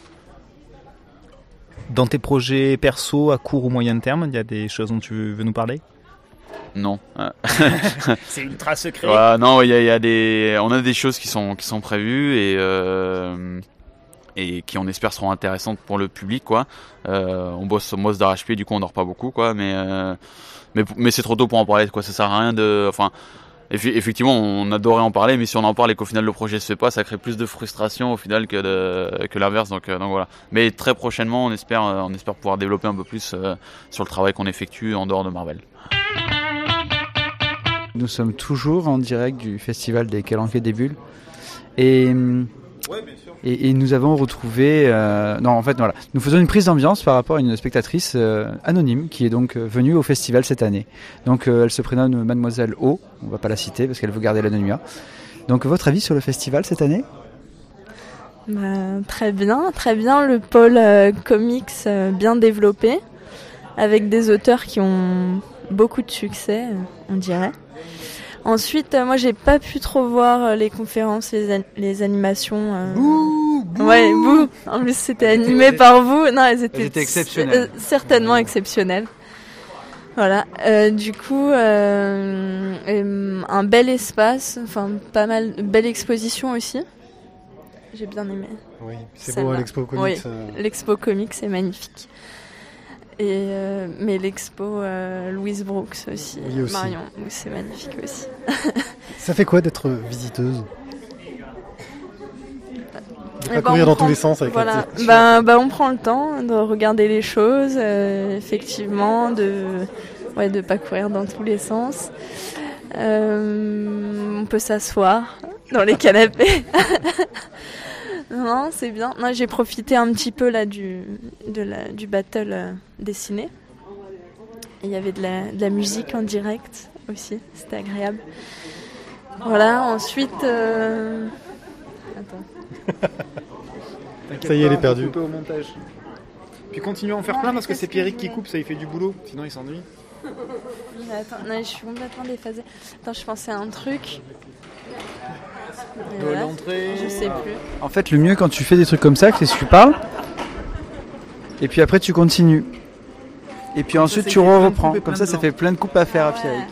Dans tes projets perso à court ou moyen terme, il y a des choses dont tu veux nous parler? Non. <laughs> C'est ultra secret. Ouais, non, il y a, il y a des, on a des choses qui sont qui sont prévues et euh, et qui on espère seront intéressantes pour le public, quoi. Euh, on bosse, on bosse d'arrache-pied, du coup on dort pas beaucoup, quoi. Mais euh, mais mais c'est trop tôt pour en parler, quoi. Ça sert à rien de, enfin. Effectivement, on adorait en parler, mais si on en parle et qu'au final le projet se fait pas, ça crée plus de frustration au final que de, que l'inverse. Donc, donc voilà. Mais très prochainement, on espère, on espère pouvoir développer un peu plus sur le travail qu'on effectue en dehors de Marvel. Nous sommes toujours en direct du festival des Calanquets des Bulles. Et, et, et nous avons retrouvé. euh, non, en fait, voilà. Nous faisons une prise d'ambiance par rapport à une spectatrice euh, anonyme qui est donc euh, venue au festival cette année. Donc, euh, elle se prénomme Mademoiselle O. On va pas la citer parce qu'elle veut garder l'anonymat. Donc, votre avis sur le festival cette année? Bah, très bien, très bien. Le pôle comics bien développé, avec des auteurs qui ont beaucoup de succès, on dirait. Ensuite, euh, moi, j'ai pas pu trop voir euh, les conférences, les, an- les animations. euh. Ouais, bouh. En plus, c'était animé par vous. Non, elles étaient, Elles étaient exceptionnelles. euh, certainement exceptionnelles. Voilà. Euh, du coup, euh, un bel espace, enfin pas mal, belle exposition aussi. J'ai bien aimé. Oui, c'est beau l'expo comics. Oui, l'expo comics c'est magnifique. Et euh, mais l'expo euh, Louise Brooks aussi. Marion, c'est magnifique aussi. <laughs> Ça fait quoi d'être visiteuse? De Eh pas ben, courir dans prend- tous les sens avec voilà. bah, bah, on prend le temps de regarder les choses, euh, effectivement, de ouais, de pas courir dans tous les sens. Euh, on peut s'asseoir dans les canapés. <laughs> non, c'est bien. Non, j'ai profité un petit peu là du de la, du battle euh, dessiné. Il y avait de la, de la musique en direct aussi, c'était agréable. Voilà, ensuite. euh, Attends. <laughs> Ça y est, elle est perdue. au montage. Puis continue à en faire plein parce que c'est Pierrick qui coupe, ça il fait du boulot, sinon il s'ennuie. <laughs> Attends, non, je suis complètement déphasée. Attends, je pensais à un truc. De l'entrée. Je sais plus. En fait, le mieux quand tu fais des trucs comme ça, c'est que tu parles. Et puis après, tu continues. Et puis ensuite, ça tu reprends. Comme ça, ça fait plein de coupes à faire à. Pierre.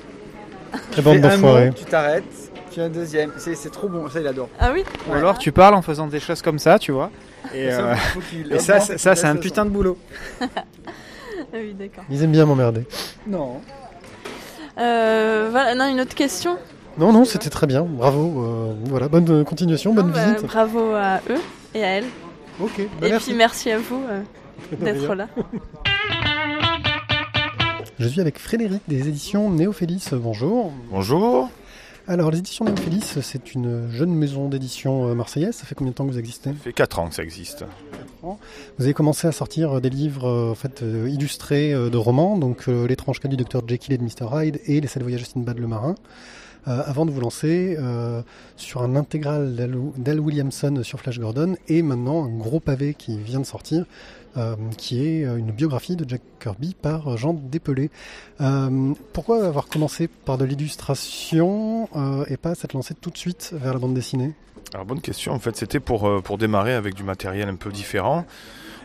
Très bande d'enfoirés. tu t'arrêtes, tu as un deuxième. C'est c'est trop bon, ça il adore. Ah oui Ou alors tu parles en faisant des choses comme ça, tu vois. Et, euh, et ça, ça, ça, c'est un putain de boulot. <laughs> Ah oui, d'accord. Ils aiment bien m'emmerder. Non. Euh, voilà, non, une autre question? Non, non, c'était très bien. Bravo. euh, voilà, bonne euh, continuation, bonne Non, bah, visite. bravo à eux et à elle. Ok, bah, et merci. puis merci à vous euh, <laughs> d'être là. Je suis avec Frédéric des éditions Néophélis. Bonjour. Bonjour. Alors, les éditions Néophélis, c'est une jeune maison d'édition marseillaise. Ça fait combien de temps que vous existez? Ça fait 4 ans que ça existe. Vous avez commencé à sortir des livres en fait, illustrés de romans, donc euh, L'étrange cas du docteur Jekyll et de Mr. Hyde et Les sept voyages de Sinbad le marin, euh, avant de vous lancer euh, sur un intégral d'Al Williamson sur Flash Gordon et maintenant un gros pavé qui vient de sortir, euh, qui est une biographie de Jack Kirby par Jean Despelé. Euh, pourquoi avoir commencé par de l'illustration et pas s'être lancé tout de suite vers la bande dessinée? Alors bonne question, en fait c'était pour, pour démarrer avec du matériel un peu différent.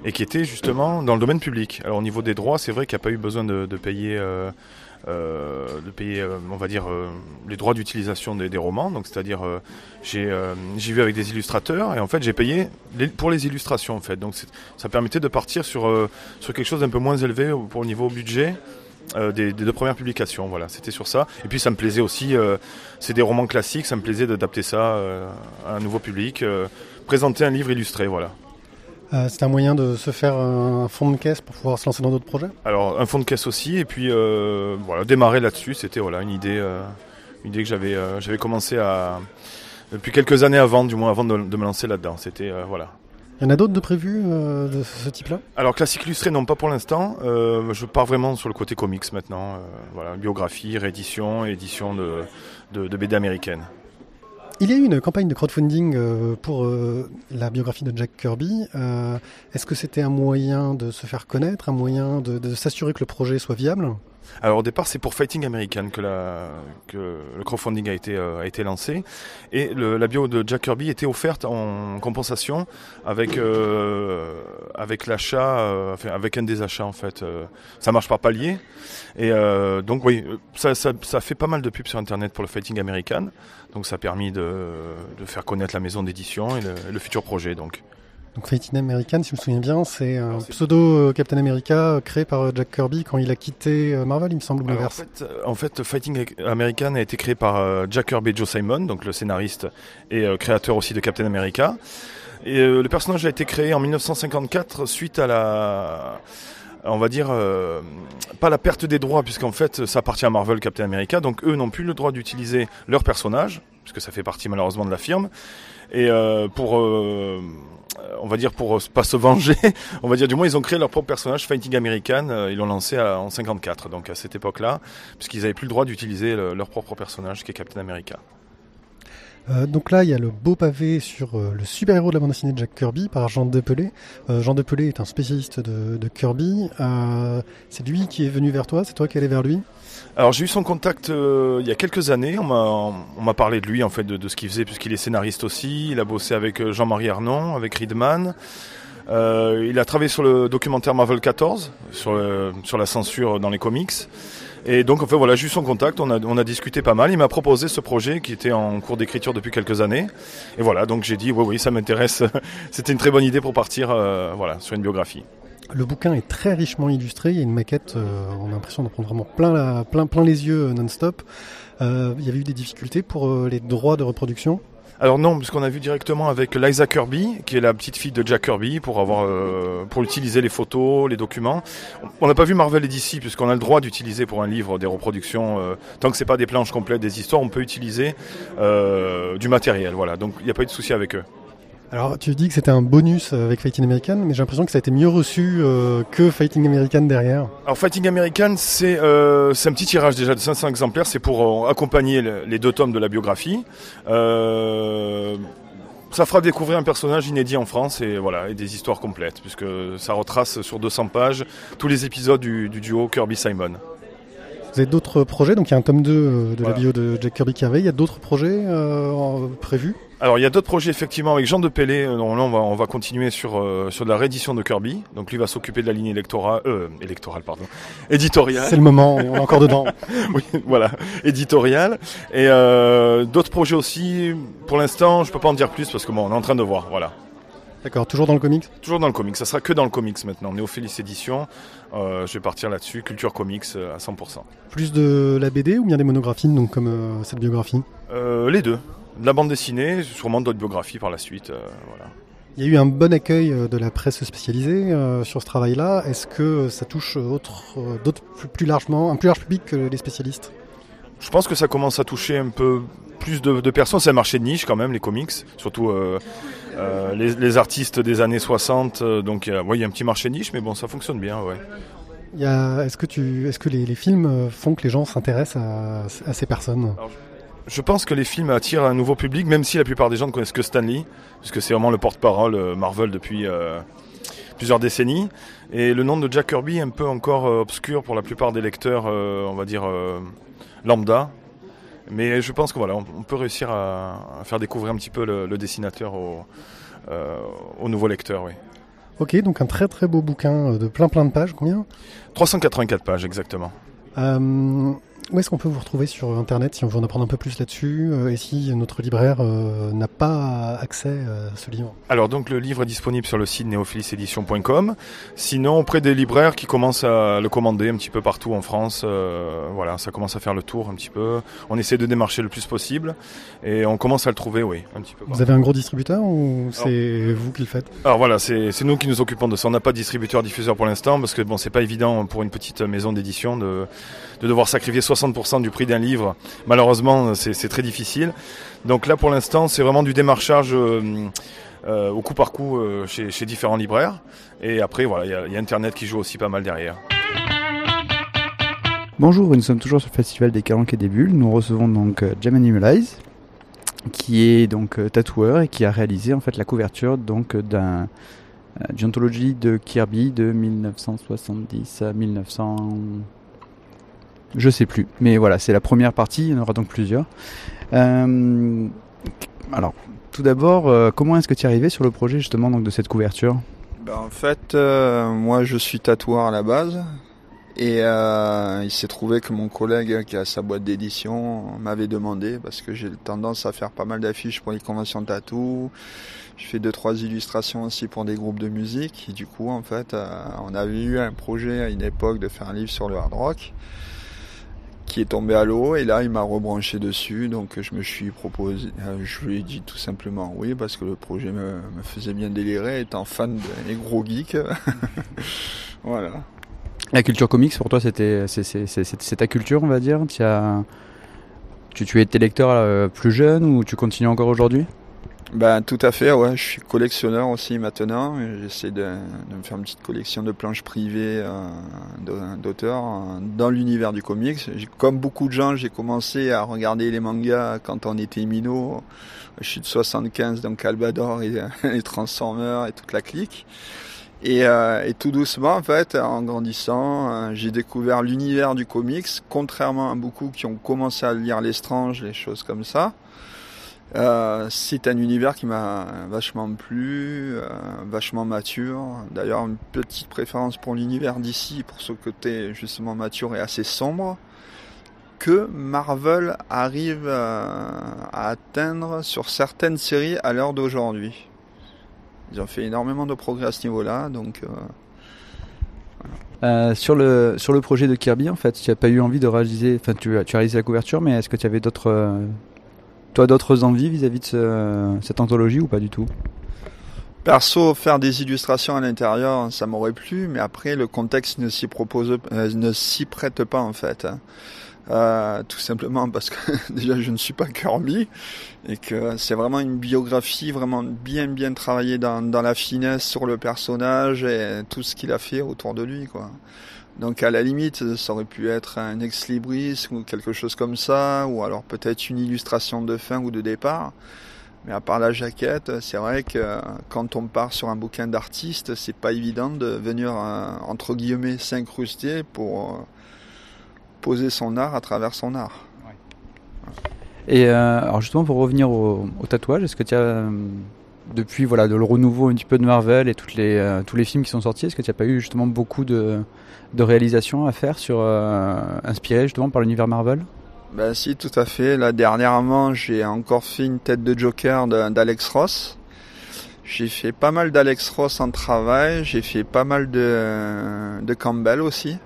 et qui était justement dans le domaine public. Alors au niveau des droits, c'est vrai qu'il n'y a pas eu besoin de, payer, de payer, on va dire, les droits d'utilisation des, romans. Donc c'est-à-dire, j'ai vu avec des illustrateurs et en fait j'ai payé pour les illustrations en fait. Donc ça permettait de partir sur sur quelque chose d'un peu moins élevé pour le niveau budget. Euh, des, deux premières publications. Voilà, c'était sur ça. Et puis ça me plaisait aussi, euh, c'est des romans classiques, ça me plaisait d'adapter ça euh, à un nouveau public, présenter un livre illustré, voilà. C'est un moyen de se faire un fond de caisse pour pouvoir se lancer dans d'autres projets Alors un fond de caisse aussi, et puis voilà, démarrer là-dessus, c'était voilà, une idée, une idée que j'avais j'avais commencé à depuis quelques années avant, du moins avant de, de me lancer là-dedans. C'était voilà, il y en a d'autres de prévus euh, de ce type-là? Alors classique illustré, non pas pour l'instant. Euh, je pars vraiment sur le côté comics maintenant. Euh, voilà, biographie, réédition, édition de, de, BD américaine. Il y a eu une campagne de crowdfunding pour la biographie de Jack Kirby. Est-ce que c'était un moyen de se faire connaître, un moyen de s'assurer que le projet soit viable? Alors au départ, c'est pour Fighting American que, le crowdfunding a été, euh, lancé. Et la bio de Jack Kirby était offerte en compensation avec, euh, avec l'achat, euh, enfin, avec un des achats en fait. ça marche par palier. Et donc oui, ça, ça, fait pas mal de pubs sur Internet pour le Fighting American. Donc ça a permis de, de faire connaître la maison d'édition et le, le futur projet. Donc. Donc Fighting American, si je me souviens bien, c'est un pseudo euh, Captain America euh, créé par euh, Jack Kirby quand il a quitté Marvel, il me semble, ou l'inverse. En, fait, Fighting American a été créé par Jack Kirby et Joe Simon, donc le scénariste et créateur aussi de Captain America. Et le personnage a été créé en 1954 suite à la on va dire, pas la perte des droits, puisqu'en fait, ça appartient à Marvel, Captain America, donc eux n'ont plus le droit d'utiliser leur personnage, puisque ça fait partie malheureusement de la firme. Et pour euh, on va dire pour euh, pas se venger, <laughs> on va dire du moins ils ont créé leur propre personnage Fighting American, euh, ils l'ont lancé en 54, donc à cette époque-là, puisqu'ils n'avaient plus le droit d'utiliser leur propre personnage qui est Captain America. Donc là, il y a le beau pavé sur le super-héros de la bande dessinée de Jack Kirby par Jean Depelé. Jean Depelé est un spécialiste de, Kirby. c'est lui qui est venu vers toi, c'est toi qui allé vers lui? Alors j'ai eu son contact euh, il y a quelques années, on m'a parlé de lui en fait, de, ce qu'il faisait puisqu'il est scénariste aussi, il a bossé avec euh, Jean-Marie Arnon, avec Riedman, euh, il a travaillé sur le documentaire Marvel 14, sur, sur la censure dans les comics. Et donc en fait voilà, j'ai eu son contact, on a, discuté pas mal, il m'a proposé ce projet qui était en cours d'écriture depuis quelques années. Et voilà, donc j'ai dit oui oui ça m'intéresse, <laughs> c'était une très bonne idée pour partir voilà, sur une biographie. Le bouquin est très richement illustré, il y a une maquette, euh, on a l'impression d'en prendre vraiment plein, plein, plein les yeux euh, non-stop. Euh, il y avait eu des difficultés pour les droits de reproduction alors non, puisqu'on a vu directement avec Liza Kirby, qui est la petite fille de Jack Kirby, pour avoir, pour utiliser les photos, les documents. On n'a pas vu Marvel et DC, puisqu'on a le droit d'utiliser pour un livre des reproductions. tant que c'est pas des planches complètes, des histoires, on peut utiliser du matériel. Voilà, donc il n'y a pas eu de souci avec eux. Alors, tu dis que c'était un bonus avec Fighting American, mais j'ai l'impression que ça a été mieux reçu euh, que Fighting American derrière. Alors, Fighting American, c'est euh, un petit tirage déjà de 500 exemplaires. C'est pour euh, accompagner les deux tomes de la biographie. Euh, ça fera découvrir un personnage inédit en France et voilà et des histoires complètes, puisque ça retrace sur 200 pages tous les épisodes du, duo Kirby-Simon. Vous avez d'autres projets, donc il y a un tome 2 de la bio de Jack Kirby qui il y a d'autres projets prévus? Alors il y a d'autres projets effectivement avec Jean de Pellet. Euh, là on va, on va continuer sur, euh, sur de la réédition de Kirby. Donc lui va s'occuper de la ligne électorale, euh, électorale pardon, éditoriale. C'est le moment, on est encore dedans. <laughs> oui, voilà, éditoriale. Et euh, d'autres projets aussi. Pour l'instant, je peux pas en dire plus parce que bon, on est en train de voir. Voilà. D'accord, toujours dans le comics? Toujours dans le comics, ça sera que dans le comics maintenant. Néophélis Édition, euh, je vais partir là-dessus, culture comics à 100%. Plus de la BD ou bien des monographies, donc comme cette biographie? Les deux de la bande dessinée, sûrement d'autres biographies par la suite. Euh, voilà. Il y a eu un bon accueil euh, de la presse spécialisée euh, sur ce travail-là. Est-ce que ça touche autre, d'autres plus, largement, un plus large public que les spécialistes? Je pense que ça commence à toucher un peu plus de, personnes. C'est un marché de niche quand même, les comics, surtout les, artistes des années 60. donc il y a un petit marché de niche, mais bon, ça fonctionne bien. Ouais. Est-ce que, tu, est-ce que les, films font que les gens s'intéressent à, ces personnes? Je pense que les films attirent un nouveau public, même si la plupart des gens ne connaissent que Stanley, puisque c'est vraiment le porte-parole euh, Marvel depuis euh, plusieurs décennies. Et le nom de Jack Kirby est un peu encore euh, obscur pour la plupart des lecteurs, on va dire, lambda. Mais je pense que voilà, on, peut réussir à, faire découvrir un petit peu le, dessinateur aux, nouveaux lecteurs. Oui. Ok, donc un très très beau bouquin de plein plein de pages, combien? 384 pages exactement. Euh, où est-ce qu'on peut vous retrouver sur Internet si on veut en apprendre un peu plus là-dessus euh, et si notre libraire euh, n'a pas accès à ce livre? Alors donc le livre est disponible sur le site néophilisedition.com. Sinon auprès des libraires qui commencent à le commander un petit peu partout en France, euh, voilà, ça commence à faire le tour un petit peu. On essaie de démarcher le plus possible et on commence à le trouver, oui, un petit peu. Vous avez un gros distributeur ou c'est vous qui le faites? Alors voilà, c'est nous qui nous occupons de ça. On n'a pas de distributeur diffuseur pour l'instant parce que bon, c'est pas évident pour une petite maison d'édition de, de devoir sacrifier 60% du prix d'un livre. Malheureusement, c'est très difficile. Donc là, pour l'instant, c'est vraiment du démarchage euh, euh, au coup par coup euh, chez, différents libraires. Et après, voilà, il y, y, a Internet qui joue aussi pas mal derrière. Bonjour, nous sommes toujours sur le festival des Calanques et des Bulles. Nous recevons donc Jam Animalize, qui est donc tatoueur et qui a réalisé en fait la couverture donc d'un d'une anthologie de Kirby de 1970 à 1900 je sais plus. Mais voilà, c'est la première partie, il y en aura donc plusieurs. Euh, alors, tout d'abord, euh, comment est-ce que tu es arrivé sur le projet justement donc, de cette couverture? Ben, En fait, euh, moi je suis tatoueur à la base. Et il s'est trouvé que mon collègue qui a sa boîte d'édition m'avait demandé, parce que j'ai tendance à faire pas mal d'affiches pour les conventions de tatou. Je fais deux trois illustrations aussi pour des groupes de musique. Et du coup, en fait, on avait eu un projet à une époque de faire un livre sur le hard rock qui est tombé à l'eau et là il m'a rebranché dessus. Donc je me suis proposé euh, je lui ai dit tout simplement oui parce que le projet me, faisait bien délirer étant fan des gros geeks. <laughs> Voilà. La culture comics pour toi c'était c'est ta culture on va dire. Tu as tu, tu étais lecteur euh, plus jeune ou tu continues encore aujourd'hui? Ben, tout à fait, ouais. Je suis collectionneur aussi maintenant. J'essaie de, de, me faire une petite collection de planches privées euh, d'auteurs euh, dans l'univers du comics. Comme beaucoup de gens, j'ai commencé à regarder les mangas quand on était minot. Je suis de 75, donc Albador et <laughs> les Transformers et toute la clique. Et, euh, et, tout doucement, en fait, en grandissant, euh, j'ai découvert l'univers du comics, contrairement à beaucoup qui ont commencé à lire l'estrange, les choses comme ça. Euh, c'est un univers qui m'a vachement plu, euh, vachement mature. D'ailleurs, une petite préférence pour l'univers d'ici, pour ce côté justement mature et assez sombre, que Marvel arrive euh, à atteindre sur certaines séries à l'heure d'aujourd'hui. Ils ont fait énormément de progrès à ce niveau-là, donc. Sur le sur le projet de Kirby, en fait, tu n'as pas eu envie de réaliser, enfin, tu as réalisé la couverture, mais est-ce que tu avais d'autres toi, d'autres envies vis-à-vis de cette anthologie ou pas du tout? Perso, faire des illustrations à l'intérieur, ça m'aurait plu, mais après, le contexte ne s'y propose, euh, ne s'y prête pas en fait. Euh, tout simplement parce que <laughs> déjà je ne suis pas Kirby et que c'est vraiment une biographie vraiment bien bien travaillée dans, dans la finesse sur le personnage et tout ce qu'il a fait autour de lui quoi. Donc à la limite, ça aurait pu être un ex libris ou quelque chose comme ça, ou alors peut-être une illustration de fin ou de départ. Mais à part la jaquette, c'est vrai que quand on part sur un bouquin d'artiste, c'est pas évident de venir euh, entre guillemets s'incruster pour euh, poser son art à travers son art. Et euh, alors justement pour revenir au, au tatouage, est-ce que tu as depuis voilà de le renouveau un petit peu de Marvel et les tous les films qui sont sortis, est-ce que tu n'as pas eu justement beaucoup de de réalisation à faire sur euh, inspiré justement par l'univers Marvel? Ben si, tout à fait. Là dernièrement, j'ai encore fait une tête de Joker d'Alex Ross. J'ai fait pas mal d'Alex Ross en travail, j'ai fait pas mal de, de Campbell aussi.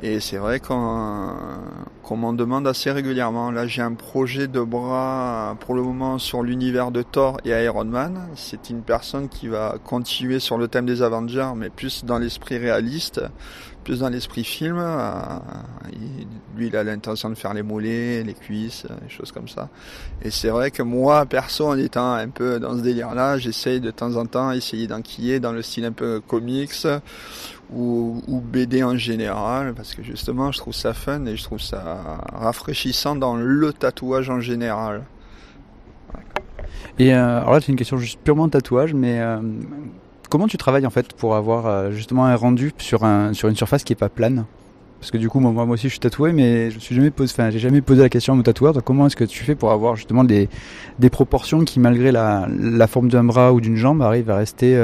Et c'est vrai qu'on m'en demande assez régulièrement. Là, j'ai un projet de bras pour le moment sur l'univers de Thor et Iron Man. C'est une personne qui va continuer sur le thème des Avengers, mais plus dans l'esprit réaliste, plus dans l'esprit film. Euh, lui, il a l'intention de faire les mollets, les cuisses, des choses comme ça. Et c'est vrai que moi, perso, en étant un peu dans ce délire-là, j'essaye de temps en temps essayer d'enquiller dans le style un peu comics ou, BD en général, parce que justement je trouve ça fun et je trouve ça rafraîchissant dans le tatouage en général. Et euh, alors là c'est une question juste purement tatouage, mais euh, comment tu travailles en fait pour avoir euh, justement un rendu sur, un, sur une surface qui est pas plane? Parce que du coup, moi, moi aussi, je suis tatoué, mais je suis jamais posé, jamais posé la question à mon tatoueur. Donc, comment est-ce que tu fais pour avoir justement des, des proportions qui, malgré la, la forme d'un bras ou d'une jambe, arrivent à rester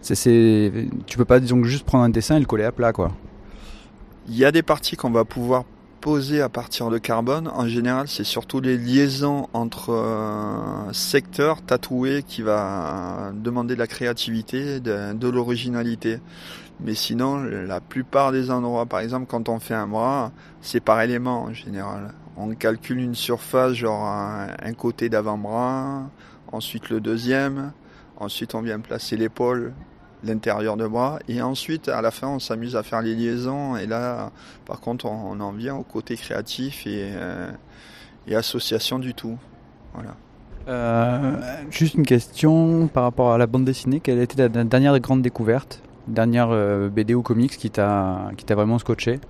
C'est, c'est, tu peux pas disons juste prendre un dessin et le coller à plat quoi. Il y a des parties qu'on va pouvoir poser à partir de carbone. En général, c'est surtout les liaisons entre euh, secteurs tatoués qui va demander de la créativité, de, l'originalité. Mais sinon, la plupart des endroits, par exemple, quand on fait un bras, c'est par élément en général. On calcule une surface, genre un côté d'avant-bras, ensuite le deuxième, ensuite on vient placer l'épaule, l'intérieur de bras, et ensuite à la fin on s'amuse à faire les liaisons, et là par contre on, on en vient au côté créatif et, euh, et association du tout. Voilà. Euh, juste une question par rapport à la bande dessinée. Quelle a été la dernière grande découverte? Dernière euh, BD ou comics qui t'a qui t'a vraiment scotché?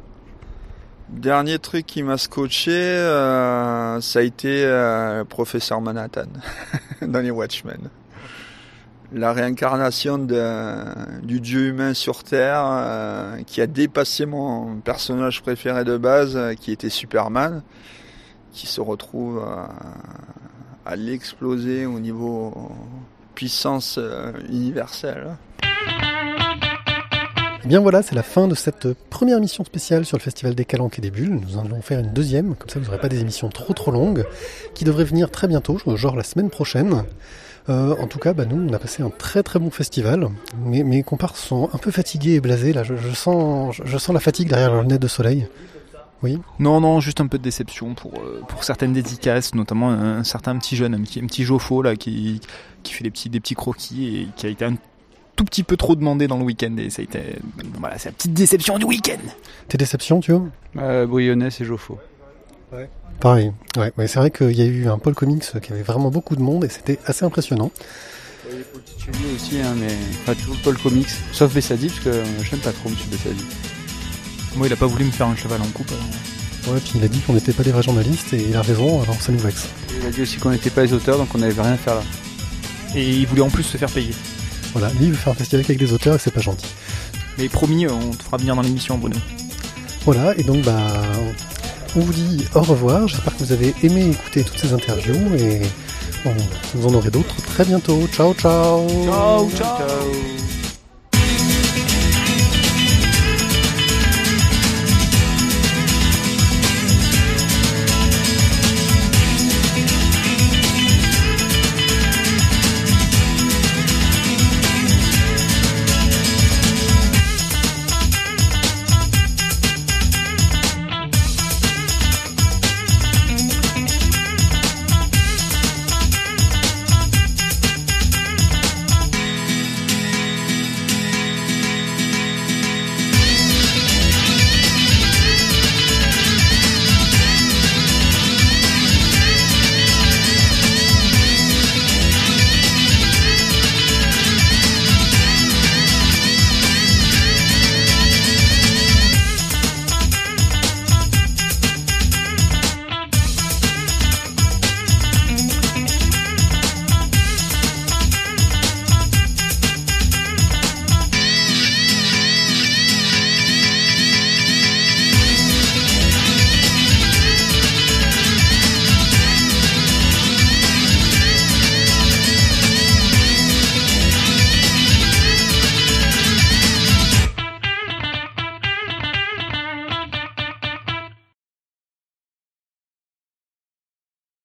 Dernier truc qui m'a scotché, euh, ça a été euh, Professeur Manhattan <laughs> dans les Watchmen. La réincarnation du dieu humain sur Terre euh, qui a dépassé mon personnage préféré de base, euh, qui était Superman, qui se retrouve euh, à l'exploser au niveau puissance universelle. Bien voilà, c'est la fin de cette première émission spéciale sur le Festival des Calanques et des Bulles. Nous allons faire une deuxième, comme ça vous n'aurez pas des émissions trop trop longues, qui devraient venir très bientôt, genre la semaine prochaine. Euh, en tout cas, bah, nous, on a passé un très très bon festival. Mes, mes sont un peu fatigués et blasés, là. Je, sens, je, sens la fatigue derrière leurs lunettes de soleil. Oui. Non, non, juste un peu de déception pour, euh, pour certaines dédicaces, notamment un, un certain petit jeune, un petit, un petit Joffo là, qui, qui fait des petits, des petits croquis et qui a été un tout petit peu trop demandé dans le week-end. Et ça a été. Voilà, c'est la petite déception du week-end. Tes déceptions, tu vois euh, Brionnet et Joffo. Pareil. Ouais, ouais, c'est vrai qu'il y a eu un Paul Comics qui avait vraiment beaucoup de monde et c'était assez impressionnant. Lui aussi, hein, mais pas tout Paul Comics, sauf Bessadi, parce que euh, j'aime pas trop Monsieur Bessadi. Moi, il a pas voulu me faire un cheval en coupe. alors. Ouais, puis il a dit qu'on n'était pas des vrais journalistes et il a raison, alors ça nous vexe. Il a dit aussi qu'on n'était pas les auteurs, donc on n'avait rien à faire là. Et il voulait en plus se faire payer. Voilà, lui il veut faire un festival avec des auteurs et c'est pas gentil. Mais promis, on te fera venir dans l'émission, Bruno. Voilà, et donc bah on vous dit au revoir. J'espère que vous avez aimé écouter toutes ces interviews et bon, vous en aurez d'autres très bientôt. Ciao ciao Ciao, ciao.